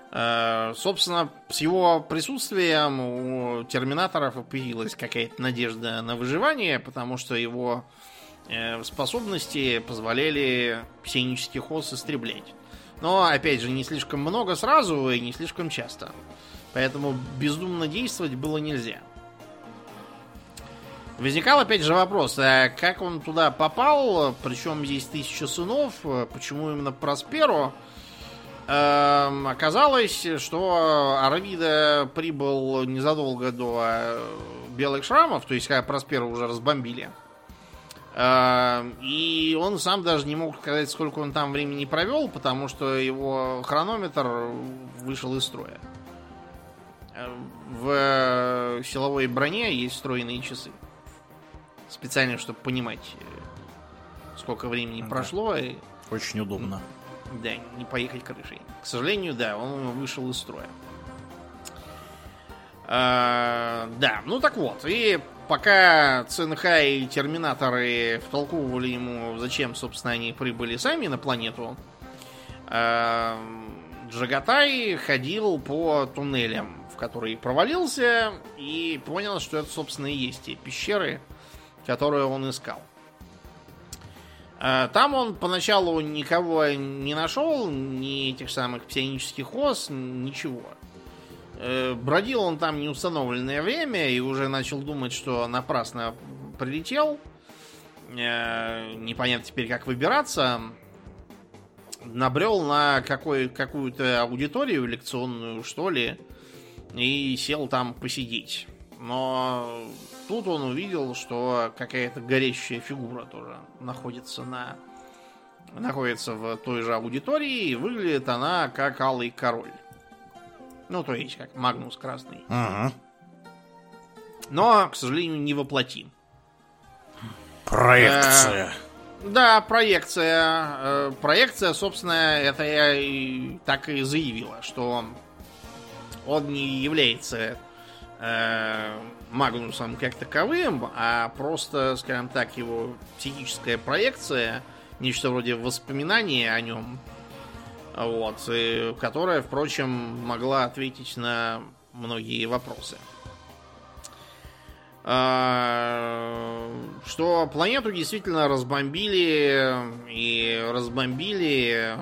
Speaker 2: Собственно, с его присутствием у терминаторов появилась какая-то надежда на выживание, потому что его Э, способности позволяли псионических ос истреблять. Но, опять же, не слишком много сразу и не слишком часто. Поэтому бездумно действовать было нельзя. Возникал опять же вопрос, а как он туда попал, причем здесь тысяча сынов, почему именно Просперо? Эм, оказалось, что Арвида прибыл незадолго до э, Белых Шрамов, то есть когда Проспера уже разбомбили. Эм, и он сам даже не мог сказать, сколько он там времени провел, потому что его хронометр вышел из строя. Э, в силовой броне есть встроенные часы. Специально, чтобы понимать, э, сколько времени да. прошло. И...
Speaker 1: Очень удобно.
Speaker 2: Да, не поехать крышей. К сожалению, да, он вышел из строя. А, да, ну так вот. И пока ЦНХ и Терминаторы втолковывали ему, зачем, собственно, они прибыли сами на планету, а, Джагатай ходил по туннелям, в которые провалился, и понял, что это, собственно, и есть те пещеры, которые он искал. А, там он поначалу никого не нашел, ни этих самых псионических ос, ничего. Э, бродил он там неустановленное время и уже начал думать, что напрасно прилетел. Э, непонятно теперь, как выбираться. Набрел на какой, какую-то аудиторию лекционную, что ли, и сел там посидеть. Но тут он увидел, что какая-то горящая фигура тоже находится на находится в той же аудитории, и выглядит она как Алый Король. Ну, то есть, как Магнус Красный.
Speaker 1: Ага.
Speaker 2: Но, к сожалению, не воплотим.
Speaker 1: Проекция.
Speaker 2: Э, да, проекция. Э, проекция, собственно, это я и так и заявила, что он не является Магнусом как таковым, а просто, скажем так, его психическая проекция, нечто вроде воспоминания о нем, вот, и, которая, впрочем, могла ответить на многие вопросы. А, что планету действительно разбомбили и разбомбили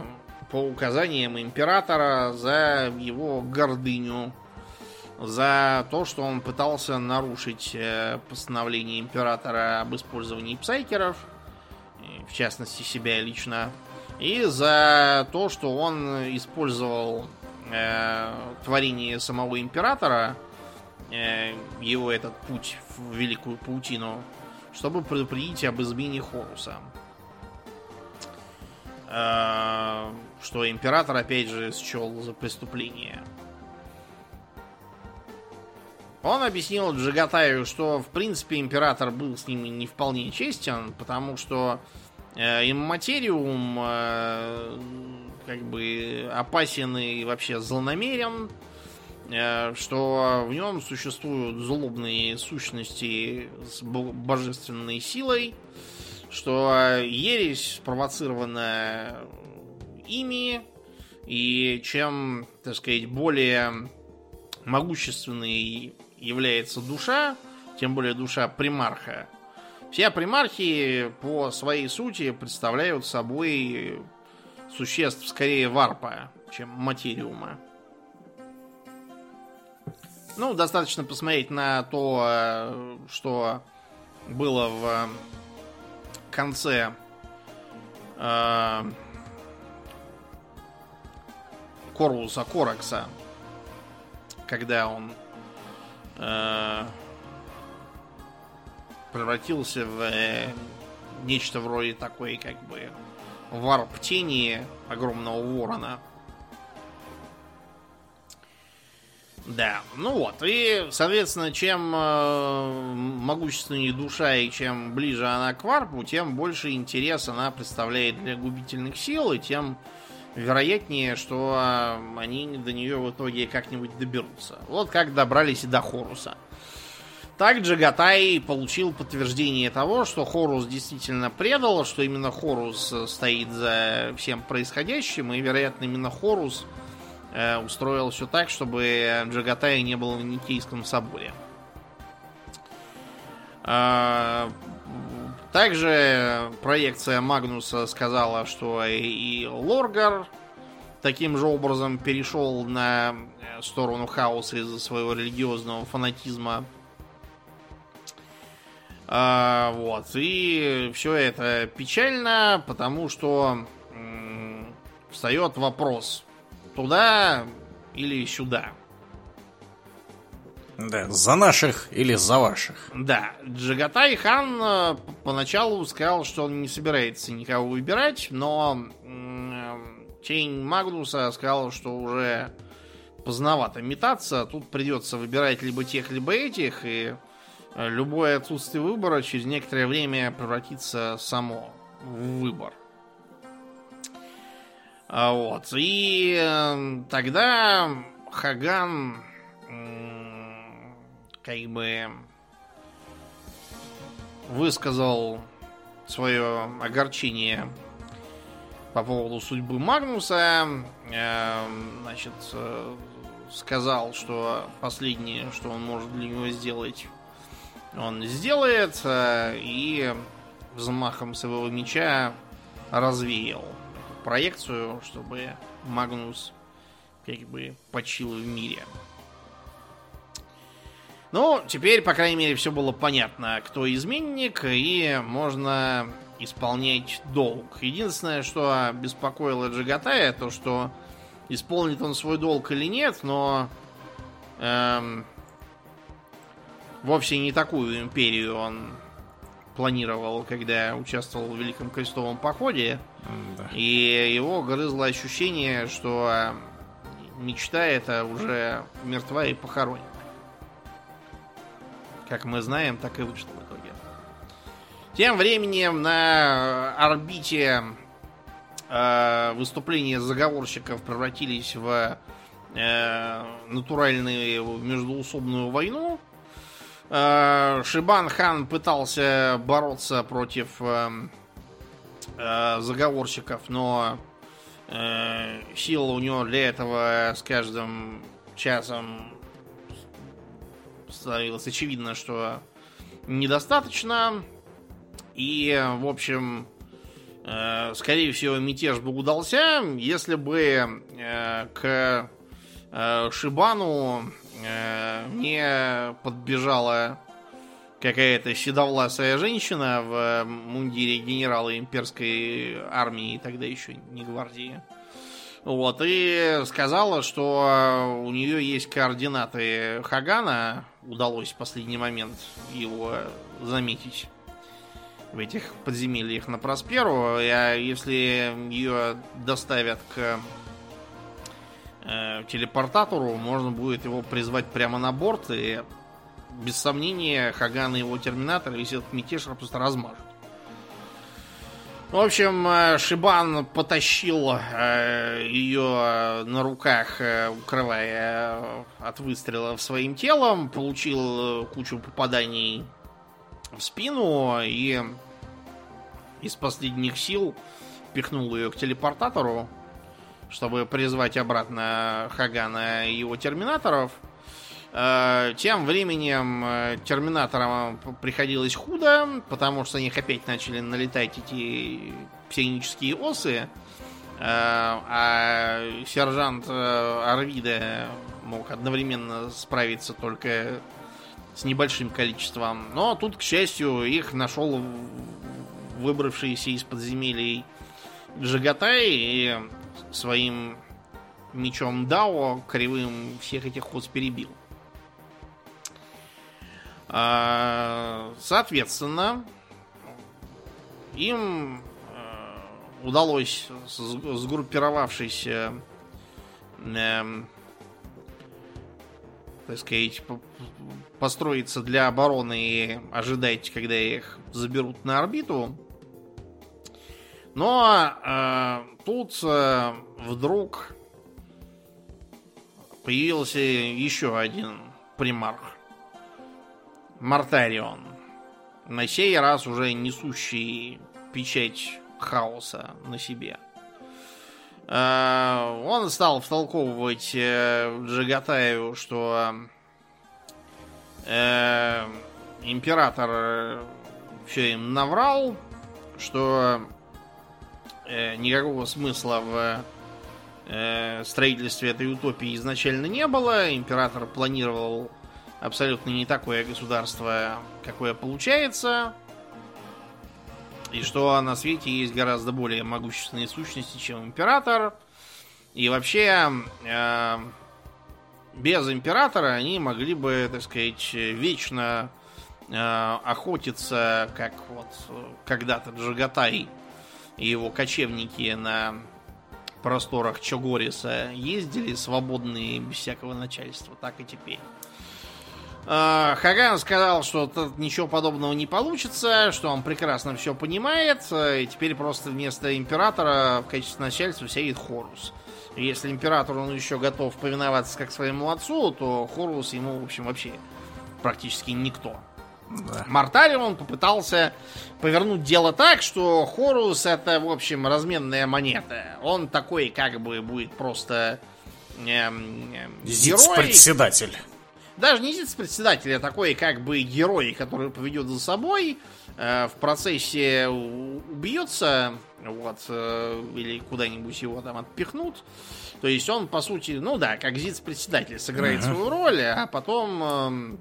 Speaker 2: по указаниям императора за его гордыню за то, что он пытался нарушить э, постановление императора об использовании псайкеров, в частности себя лично, и за то, что он использовал э, творение самого императора, э, его этот путь в великую паутину, чтобы предупредить об измене Хоруса. Э, что император, опять же, счел за преступление. Он объяснил Джигатаю, что в принципе император был с ними не вполне честен, потому что э, имматериум э, как бы опасен и вообще злонамерен, э, что в нем существуют злобные сущности с божественной силой, что ересь спровоцирована ими, и чем, так сказать, более могущественный является душа, тем более душа примарха, все примархи по своей сути представляют собой существ скорее варпа, чем материума. Ну, достаточно посмотреть на то, что было в конце э, Корвуса Коракса, когда он Э, превратился в э, нечто вроде такой, как бы, варп тени огромного ворона. Да, ну вот, и, соответственно, чем э, могущественнее душа и чем ближе она к варпу, тем больше интерес она представляет для губительных сил, и тем вероятнее, что а, они до нее в итоге как-нибудь доберутся. Вот как добрались и до Хоруса. Так Джагатай получил подтверждение того, что Хорус действительно предал, что именно Хорус стоит за всем происходящим, и, вероятно, именно Хорус э, устроил все так, чтобы Джагатай не был в Никейском соборе. А, также проекция Магнуса сказала, что и Лоргар таким же образом перешел на э, сторону хаоса из-за своего религиозного фанатизма. А, вот. И все это печально, потому что встает вопрос. туда или сюда.
Speaker 1: Да, за наших или за ваших.
Speaker 2: Да, Джагатай хан э, поначалу сказал, что он не собирается никого выбирать, но тень Магнуса сказал, что уже поздновато метаться, тут придется выбирать либо тех, либо этих, и э, любое отсутствие выбора через некоторое время превратится само в выбор. А вот. И э, тогда Хаган как бы высказал свое огорчение по поводу судьбы Магнуса. Э, значит, э, сказал, что последнее, что он может для него сделать, он сделает. И взмахом своего меча развеял проекцию, чтобы Магнус как бы почил в мире. Ну, теперь, по крайней мере, все было понятно, кто изменник, и можно исполнять долг. Единственное, что беспокоило Джагатая, то, что исполнит он свой долг или нет, но эм, вовсе не такую империю он планировал, когда участвовал в Великом Крестовом походе. Да. И его грызло ощущение, что мечта эта уже мертва и похоронена. Как мы знаем, так и вышло в итоге. Тем временем на орбите э, выступления заговорщиков превратились в э, натуральную междуусобную войну. Э, Шибан хан пытался бороться против э, э, заговорщиков, но э, сила у него для этого с каждым часом становилось очевидно, что недостаточно. И, в общем, э, скорее всего, мятеж бы удался, если бы э, к э, Шибану не подбежала какая-то седовласая женщина в мундире генерала имперской армии, тогда еще не гвардии. Вот, и сказала, что у нее есть координаты Хагана. Удалось в последний момент его заметить в этих подземельях на Просперу. А если ее доставят к э, телепортатору, можно будет его призвать прямо на борт. И без сомнения Хаган и его терминатор весь этот мятеж просто размажут. В общем, э, Шибан потащил э, ее на руках, э, укрывая от выстрелов своим телом, получил кучу попаданий в спину и из последних сил пихнул ее к телепортатору, чтобы призвать обратно Хагана и его терминаторов – тем временем э, терминаторам приходилось худо, потому что на них опять начали налетать эти псионические осы. Э, а сержант Арвида мог одновременно справиться только с небольшим количеством. Но тут, к счастью, их нашел выбравшийся из подземелий Джагатай и своим мечом Дао кривым всех этих ос перебил. А, соответственно, им э, удалось, сгруппировавшись, э, эм, так сказать, построиться для обороны и ожидать, когда их заберут на орбиту. Но э, тут э, вдруг появился еще один примарх. Мартарион. На сей раз уже несущий печать хаоса на себе. Э, он стал втолковывать э, Джагатаеву, что э, император все им наврал, что никакого смысла в строительстве этой утопии изначально не было. Император планировал абсолютно не такое государство, какое получается. И что на свете есть гораздо более могущественные сущности, чем император. И вообще, э, без императора они могли бы, так сказать, вечно э, охотиться, как вот когда-то Джагатай и его кочевники на просторах Чогориса ездили свободные, без всякого начальства, так и теперь. Э, Хаган сказал, что ничего подобного не получится, что он прекрасно все понимает, э, и теперь просто вместо императора в качестве начальства сядет Хорус. Если император он еще готов повиноваться как своему отцу, то Хорус ему, в общем, вообще практически никто. Да. Мартарион попытался повернуть дело так, что Хорус это, в общем, разменная монета. Он такой, как бы, будет просто эм,
Speaker 1: эм, герой. председатель
Speaker 2: даже не председатель, а такой как бы герой, который поведет за собой, э, в процессе убьется, вот, э, или куда-нибудь его там отпихнут. То есть он, по сути, ну да, как ЗИЦ-председатель сыграет uh-huh. свою роль, а потом, э,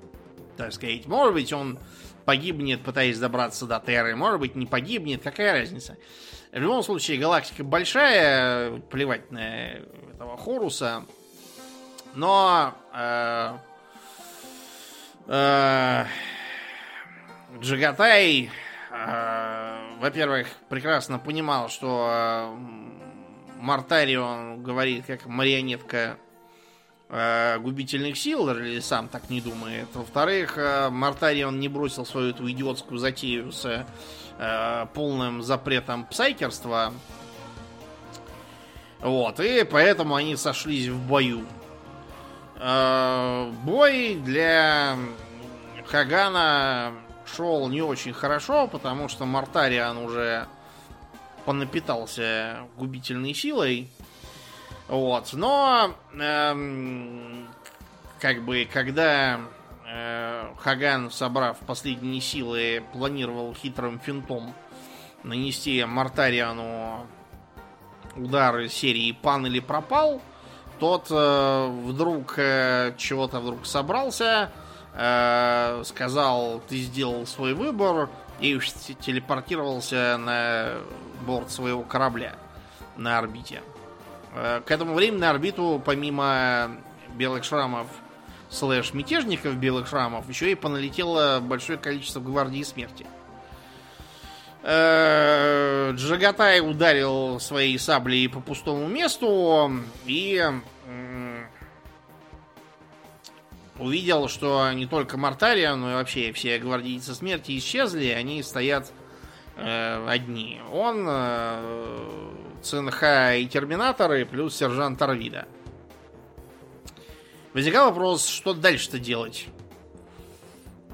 Speaker 2: так сказать, может быть, он погибнет, пытаясь добраться до Терры, может быть, не погибнет, какая разница. В любом случае, галактика большая, плевать на этого Хоруса, но Э, Джагатай, э, во-первых, прекрасно понимал, что э, Мартарион говорит как марионетка губительных сил, или сам так не думает. Во-вторых, Мартарион не бросил свою эту идиотскую затею с полным запретом псайкерства. Вот, и поэтому они сошлись в бою. Э, бой для Хагана шел не очень хорошо, потому что Мартариан уже понапитался губительной силой. Вот. Но эм, как бы когда э, Хаган, собрав последние силы, планировал хитрым финтом нанести Мартариану удар серии «Пан или пропал», тот э, вдруг э, чего-то вдруг собрался, э, сказал, ты сделал свой выбор, и телепортировался на борт своего корабля на орбите. Э, к этому времени на орбиту, помимо белых шрамов слэш мятежников белых шрамов, еще и поналетело большое количество гвардии смерти. Э, Джагатай ударил своей саблей по пустому месту и увидел, что не только Мартария, но и вообще все гвардейцы смерти исчезли, они стоят э, одни. Он, э, ЦНХ и Терминаторы, плюс сержант Арвида. Возникал вопрос, что дальше-то делать?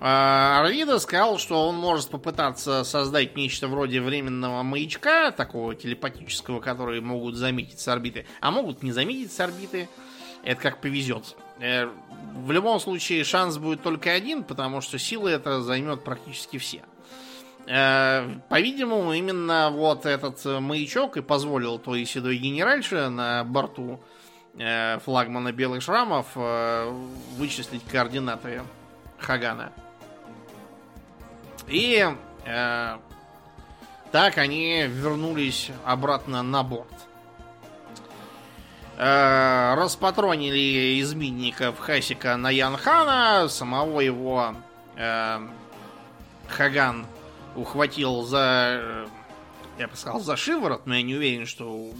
Speaker 2: А, Арвида сказал, что он может попытаться создать нечто вроде временного маячка, такого телепатического, который могут заметить с орбиты, а могут не заметить с орбиты. Это как повезет. Э, в любом случае шанс будет только один, потому что силы это займет практически все. Э, по-видимому, именно вот этот маячок и позволил той седой генеральше на борту э, флагмана Белых Шрамов вычислить координаты Хагана. И э, так они вернулись обратно на борт. Э, распатронили изменников Хасика на Янхана, самого его э, Хаган ухватил за, э, я бы сказал, за шиворот, но я не уверен, что у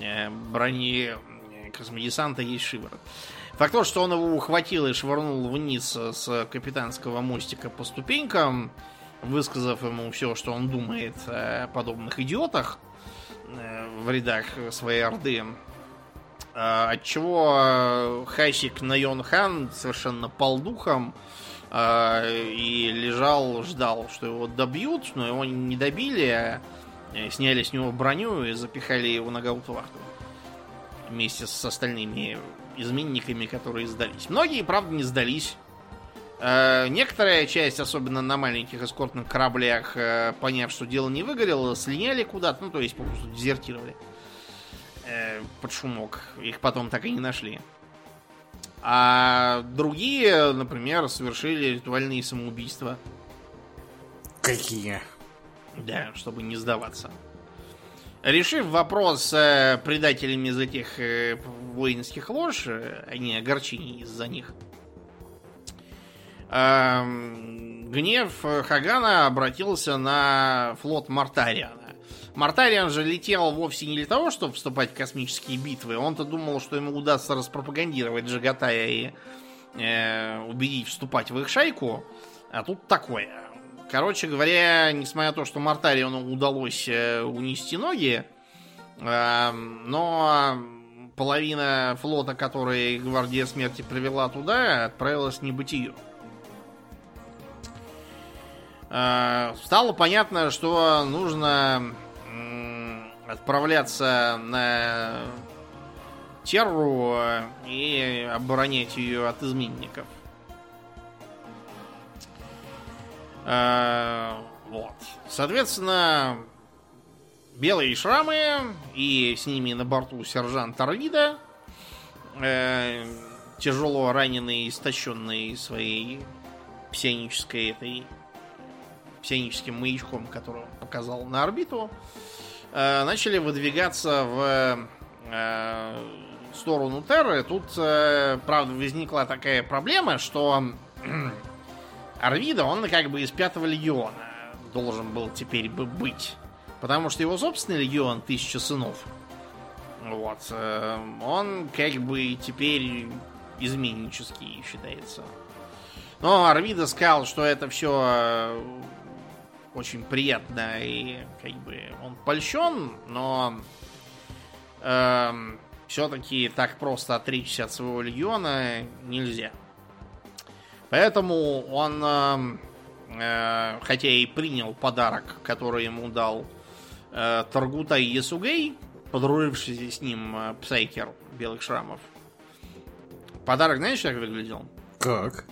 Speaker 2: э, брони космодесанта есть шиворот. Факт то, что он его ухватил и швырнул вниз с капитанского мостика по ступенькам, высказав ему все, что он думает о подобных идиотах э, в рядах своей орды. Э, отчего Хасик Найон Хан совершенно пал духом э, и лежал, ждал, что его добьют, но его не добили, а сняли с него броню и запихали его на гаутвахту вместе с остальными изменниками, которые сдались. Многие, правда, не сдались. Э, некоторая часть, особенно на маленьких эскортных кораблях, э, поняв, что дело не выгорело, слиняли куда-то, ну, то есть попросту дезертировали э, под шумок. Их потом так и не нашли. А другие, например, совершили ритуальные самоубийства.
Speaker 1: Какие?
Speaker 2: Да, чтобы не сдаваться. Решив вопрос с предателями из этих э, воинских лож, э, а не огорчений из-за них, эм, гнев Хагана обратился на флот Мартариана. Мартариан же летел вовсе не для того, чтобы вступать в космические битвы. Он-то думал, что ему удастся распропагандировать Джагатая и э, убедить вступать в их шайку. А тут такое. Короче говоря, несмотря на то, что Мартариону удалось э, унести ноги, э, но половина флота, который Гвардия Смерти привела туда, отправилась в небытие. Э, стало понятно, что нужно отправляться на Терру и оборонять ее от изменников. Вот. Соответственно, белые шрамы и с ними на борту сержант Арвида, э, тяжело раненый, истощенный своей псионической этой псионическим маячком, который он показал на орбиту, э, начали выдвигаться в э, сторону Терры. Тут, э, правда, возникла такая проблема, что Арвида, он как бы из пятого легиона должен был теперь бы быть. Потому что его собственный легион Тысяча Сынов, вот, э, он как бы теперь изменнический считается. Но Арвида сказал, что это все э, очень приятно и как бы он польщен, но э, эм, все-таки так просто отречься от своего легиона нельзя. Поэтому он, э, э, хотя и принял подарок, который ему дал э, Таргутай Ясугей, подружившийся с ним э, Псайкер Белых Шрамов. Подарок, знаешь, как выглядел?
Speaker 1: Как?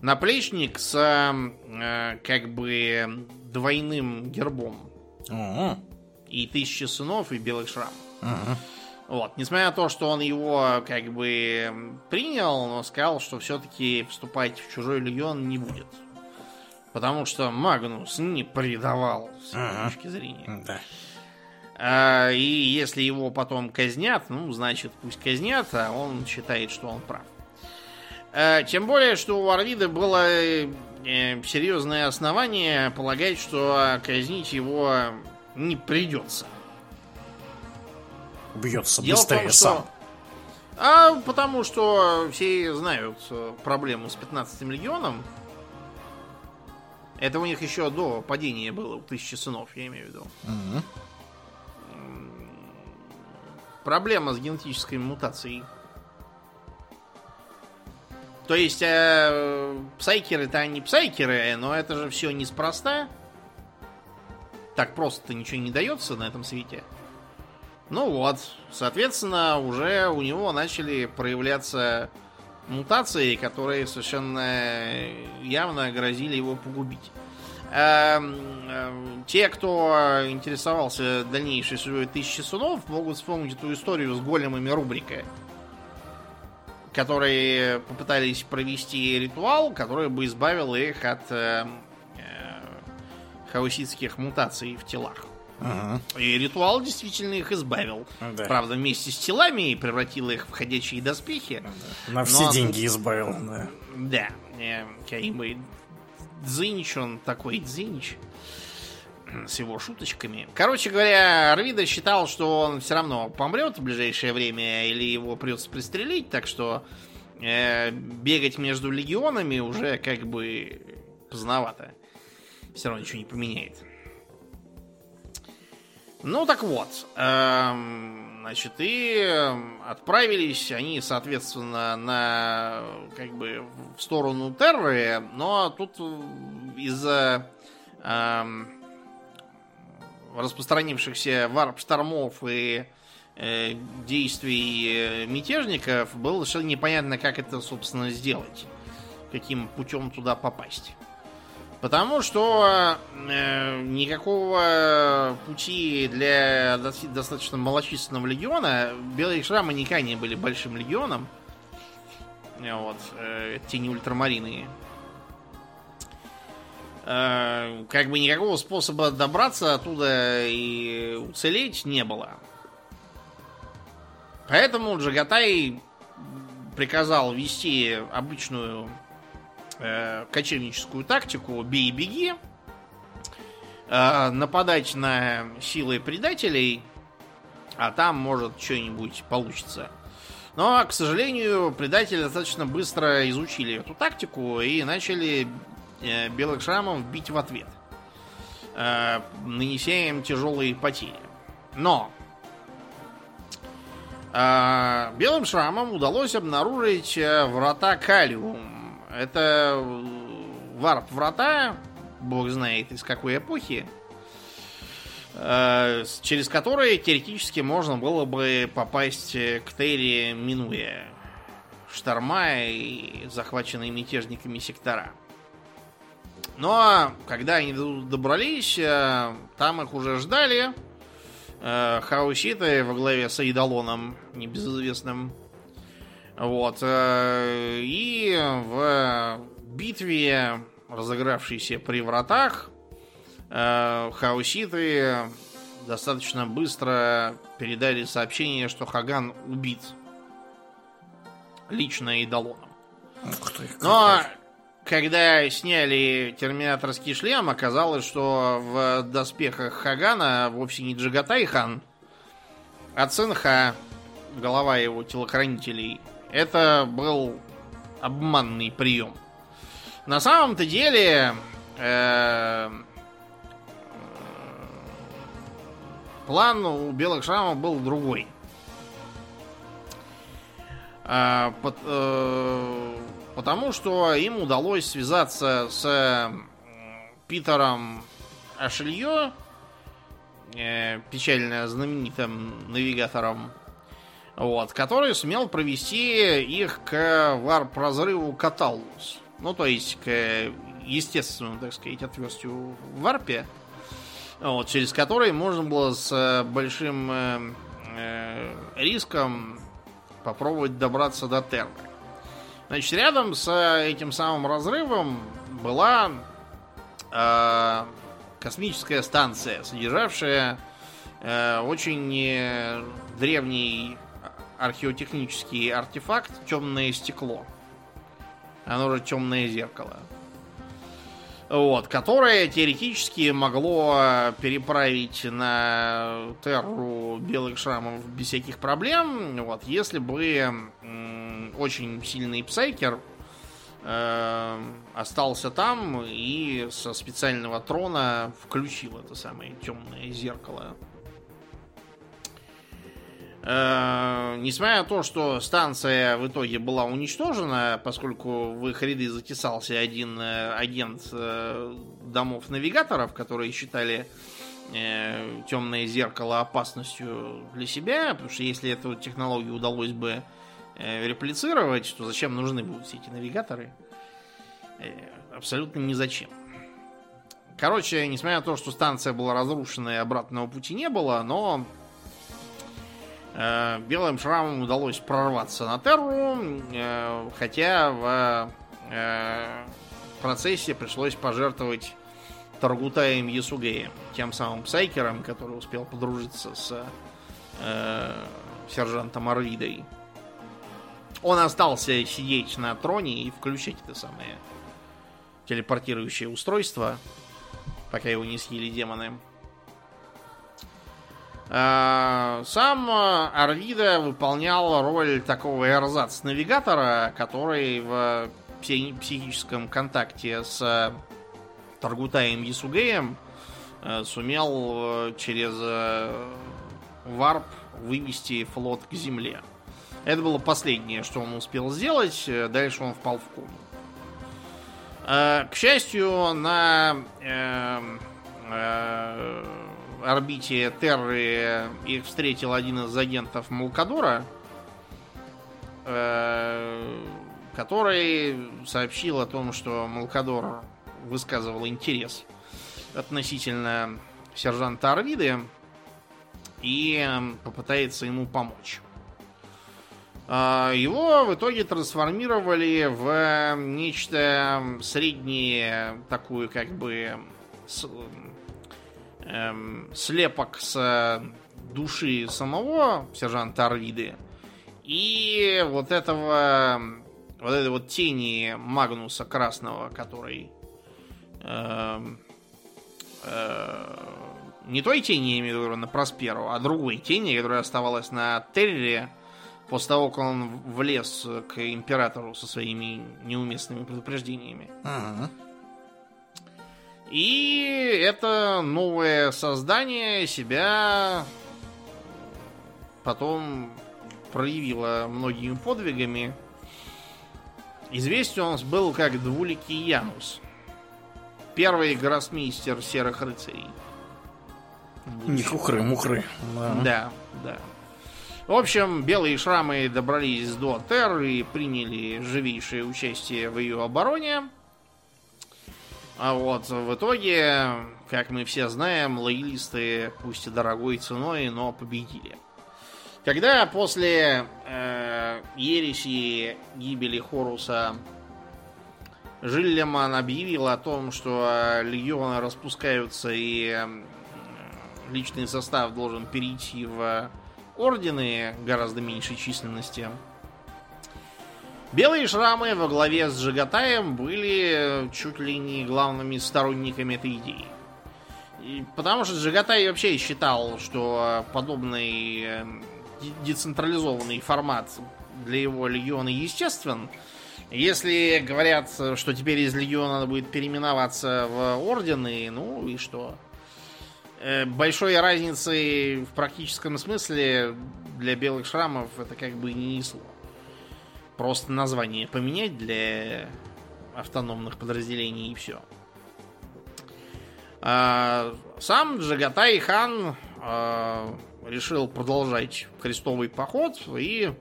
Speaker 2: Наплечник с э, как бы двойным гербом.
Speaker 1: О.
Speaker 2: И тысячи сынов, и белых шрамов.
Speaker 1: Ага.
Speaker 2: Вот. Несмотря на то, что он его как бы принял, но сказал, что все-таки вступать в чужой легион не будет. Потому что Магнус не предавал с ага. точки зрения.
Speaker 1: Да.
Speaker 2: А, и если его потом казнят, ну, значит, пусть казнят, а он считает, что он прав. Э, тем более, что у Арвида было э, серьезное основание полагать, что казнить его не придется.
Speaker 1: Бьется Дело быстрее том, что... сам.
Speaker 2: А потому что все знают э, проблему с 15 легионом. Это у них еще до падения было, у тысячи сынов, я имею в виду.
Speaker 1: Угу.
Speaker 2: Проблема с генетической мутацией. То есть э, псайкеры-то они псайкеры, но это же все неспроста. Так просто-то ничего не дается на этом свете. Ну вот, соответственно, уже у него начали проявляться мутации, которые совершенно явно грозили его погубить. Эм, эм, те, кто интересовался дальнейшей судьбой Тысячи Сунов, могут вспомнить эту историю с големами рубрика которые попытались провести ритуал, который бы избавил их от э, э, хаоситских мутаций в телах.
Speaker 1: Ага.
Speaker 2: И ритуал действительно их избавил.
Speaker 1: Да.
Speaker 2: Правда, вместе с телами и превратил их в ходячие доспехи.
Speaker 1: Да. На все Но... деньги избавил, да.
Speaker 2: Да. Э, как бы Дзинч, он такой Дзинч с его шуточками. Короче говоря, Арвида считал, что он все равно помрет в ближайшее время, или его придется пристрелить, так что э, бегать между легионами уже как бы поздновато. Все равно ничего не поменяет. Ну так вот, эм, значит, и отправились они, соответственно, на как бы в сторону Терры, но тут из-за эм, распространившихся варп-штормов и э, действий э, мятежников было совершенно непонятно, как это, собственно, сделать. Каким путем туда попасть. Потому что э, никакого пути для достаточно малочисленного легиона Белые Шрамы никогда не были большим легионом. Вот, э, те не ультрамарины. э, как бы никакого способа добраться оттуда и уцелеть не было. Поэтому Джагатай приказал вести обычную э, кочевническую тактику «бей и беги», э, нападать на силы предателей, а там, может, что-нибудь получится. Но, к сожалению, предатели достаточно быстро изучили эту тактику и начали э, белых шрамов бить в ответ, э, нанеся им тяжелые потери. Но э, белым шрамам удалось обнаружить э, врата Калиум. Это э, варп-врата, бог знает из какой эпохи, э, через которые теоретически можно было бы попасть к Терри, минуя шторма и захваченные мятежниками сектора. Но когда они добрались, э, там их уже ждали. Э, хауситы во главе с Айдалоном, небезызвестным. Вот. И в битве, разыгравшейся при вратах, хауситы достаточно быстро передали сообщение, что Хаган убит лично Идолоном. Но когда сняли терминаторский шлем, оказалось, что в доспехах Хагана вовсе не Джагатай хан, а Цинха, голова его телохранителей. Это был обманный прием. На самом-то деле э, план у белых шрамов был другой. А, под, э, потому что им удалось связаться с Питером Ашелье, э, печально знаменитым навигатором, вот, который сумел провести их к варп-разрыву Каталус. Ну, то есть к естественному, так сказать, отверстию в варпе, вот, через который можно было с э, большим э, э, риском попробовать добраться до Терры. Значит, рядом с этим самым разрывом была э, космическая станция, содержавшая э, очень э, древний археотехнический артефакт темное стекло. Оно же темное зеркало вот, которое теоретически могло переправить на Терру белых шрамов без всяких проблем, вот, если бы очень сильный псайкер э, остался там и со специального трона включил это самое темное зеркало. Э, несмотря на то, что станция в итоге была уничтожена, поскольку в их ряды затесался один э, агент э, домов навигаторов, которые считали э, темное зеркало опасностью для себя, потому что если эту технологию удалось бы э, реплицировать, то зачем нужны будут все эти навигаторы? Э, абсолютно ни зачем. Короче, несмотря на то, что станция была разрушена и обратного пути не было, но белым шрамам удалось прорваться на Терру, э, хотя в э, процессе пришлось пожертвовать Таргутаем Ясугеем, тем самым Псайкером, который успел подружиться с сержантом Арвидой. Он остался сидеть на троне и включить это самое телепортирующее устройство, пока его не съели демоны. Э, сам Арвида выполнял роль такого эрзац-навигатора, который в психическом контакте с Таргутаем Ясугеем э, сумел э, через варп вывести флот к земле. Это было последнее, что он успел сделать. Дальше он впал в кому. К счастью, на орбите Терры их встретил один из агентов Мулкадора, э, который сообщил о том, что Мулкадор высказывал интерес относительно сержанта Арвиды и попытается ему помочь. А, его в итоге трансформировали в нечто среднее, такую как бы эм, слепок с души самого сержанта Арвиды и вот этого вот этой вот тени Магнуса Красного, который э, э, не той тени, я имею в виду, на Просперу, а другой тени, которая оставалась на Террере после того, как он влез к императору со своими неуместными предупреждениями.
Speaker 1: Ага.
Speaker 2: И это новое создание себя потом проявило многими подвигами. Известен он был как двуликий Янус. Первый гроссмейстер серых рыцарей.
Speaker 1: Не хухры-мухры. Да.
Speaker 2: Да, да. В общем, белые шрамы добрались до Тер и приняли живейшее участие в ее обороне. А вот в итоге, как мы все знаем, лоялисты, пусть и дорогой ценой, но победили. Когда после э, ереси гибели Хоруса Жиллеман объявил о том, что легионы распускаются и э, личный состав должен перейти в ордены гораздо меньшей численности, Белые шрамы во главе с Жигатаем были чуть ли не главными сторонниками этой идеи. И потому что Джагатай вообще считал, что подобный э, децентрализованный формат для его легиона естествен. Если говорят, что теперь из легиона надо будет переименоваться в ордены, ну и что? Э, большой разницы в практическом смысле для белых шрамов это как бы не несло. Просто название поменять для автономных подразделений и все. А, сам Джагатай хан а, решил продолжать крестовый поход и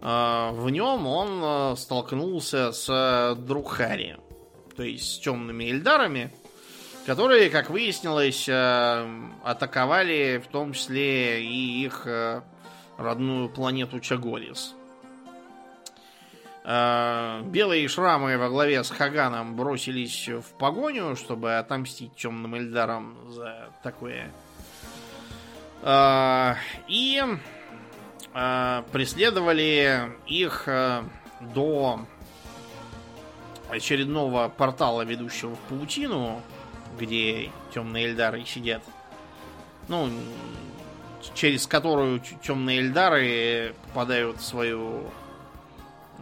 Speaker 2: а, в нем он столкнулся с Друхари, то есть с темными эльдарами, которые, как выяснилось, атаковали в том числе и их родную планету Чагорис. Э, белые шрамы во главе с Хаганом бросились в погоню, чтобы отомстить темным Эльдарам за такое. Э, и э, преследовали их до очередного портала, ведущего в паутину, где темные Эльдары сидят. Ну, через которую темные Эльдары попадают в свою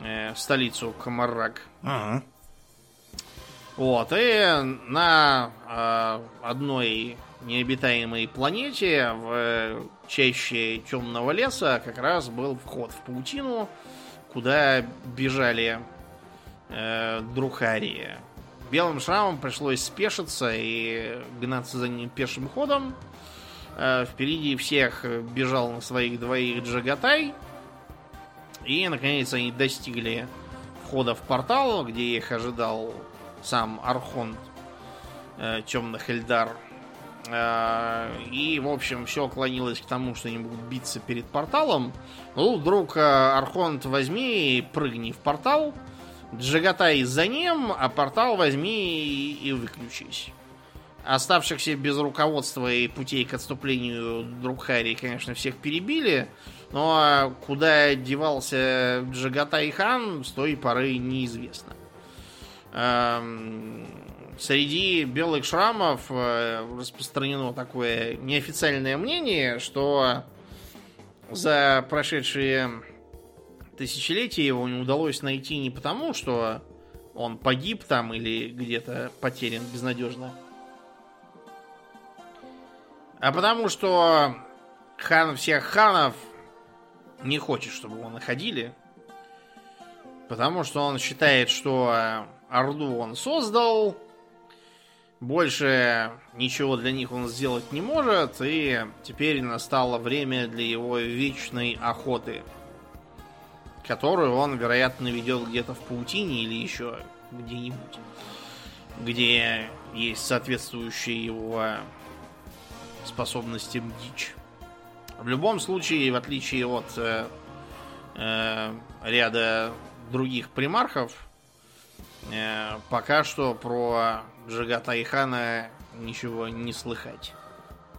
Speaker 2: э, столицу Камаррак.
Speaker 1: Ага.
Speaker 2: Вот, и на э, одной необитаемой планете в чаще темного леса как раз был вход в паутину, куда бежали э, Друхарии. Белым шрамом пришлось спешиться и гнаться за ним пешим ходом. Э, впереди всех бежал на своих двоих Джагатай – и, наконец, они достигли входа в портал, где их ожидал сам Архонт э, Темных Эльдар. Э, и, в общем, все клонилось к тому, что они будут биться перед порталом. Ну, вдруг э, Архонт возьми и прыгни в портал, Джагатай за ним, а портал возьми и, и выключись. Оставшихся без руководства и путей к отступлению друг Харри, конечно, всех перебили. Но а куда девался Джагатай хан, с той поры неизвестно. Эм, среди белых шрамов э, распространено такое неофициальное мнение, что за прошедшие тысячелетия его не удалось найти не потому, что он погиб там или где-то потерян безнадежно, а потому что хан всех ханов не хочет, чтобы его находили. Потому что он считает, что Орду он создал, больше ничего для них он сделать не может, и теперь настало время для его вечной охоты, которую он, вероятно, ведет где-то в паутине или еще где-нибудь, где есть соответствующие его способностям дичь. В любом случае, в отличие от э, э, ряда других примархов, э, пока что про Джигата Ихана ничего не слыхать.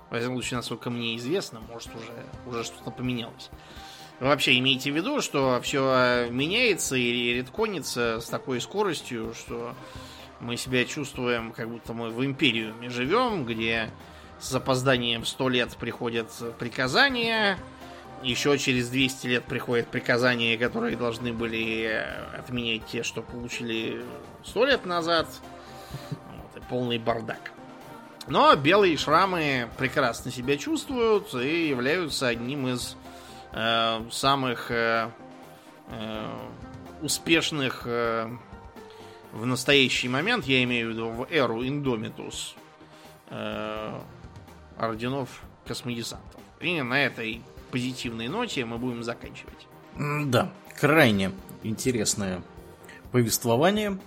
Speaker 2: Во всяком случае, насколько мне известно, может уже, уже что-то поменялось. Вообще имейте в виду, что все меняется и редконится с такой скоростью, что мы себя чувствуем, как будто мы в империуме живем, где с запозданием 100 лет приходят приказания, еще через 200 лет приходят приказания, которые должны были отменять те, что получили 100 лет назад. Вот, и полный бардак. Но белые шрамы прекрасно себя чувствуют и являются одним из э, самых э, э, успешных э, в настоящий момент, я имею в виду в эру Индомитус, э, орденов космодесантов. И на этой позитивной ноте мы будем заканчивать.
Speaker 1: Да, крайне интересное повествование.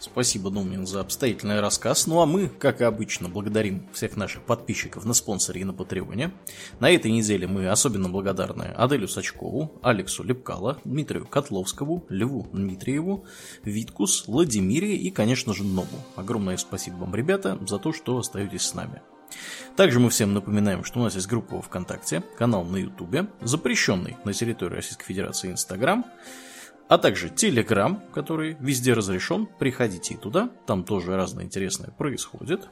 Speaker 1: Спасибо, Думин, за обстоятельный рассказ. Ну а мы, как и обычно, благодарим всех наших подписчиков на спонсоре и на Патреоне. На этой неделе мы особенно благодарны Аделю Сачкову, Алексу Лепкало, Дмитрию Котловскому, Льву Дмитриеву, Виткус, Владимире и, конечно же, Нобу. Огромное спасибо вам, ребята, за то, что остаетесь с нами. Также мы всем напоминаем, что у нас есть группа ВКонтакте, канал на Ютубе, запрещенный на территории Российской Федерации Инстаграм, а также Телеграм, который везде разрешен. Приходите и туда, там тоже разное интересное происходит.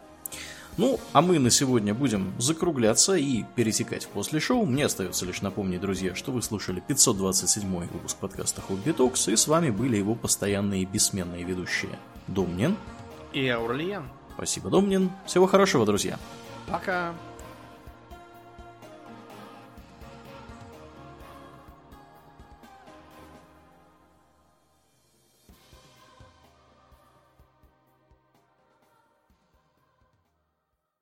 Speaker 1: Ну, а мы на сегодня будем закругляться и пересекать после шоу. Мне остается лишь напомнить, друзья, что вы слушали 527 выпуск подкаста Хобби Токс, и с вами были его постоянные бессменные ведущие Домнин
Speaker 2: и Аурлиен.
Speaker 1: Спасибо, Домнин. Всего хорошего, друзья.
Speaker 2: Пока.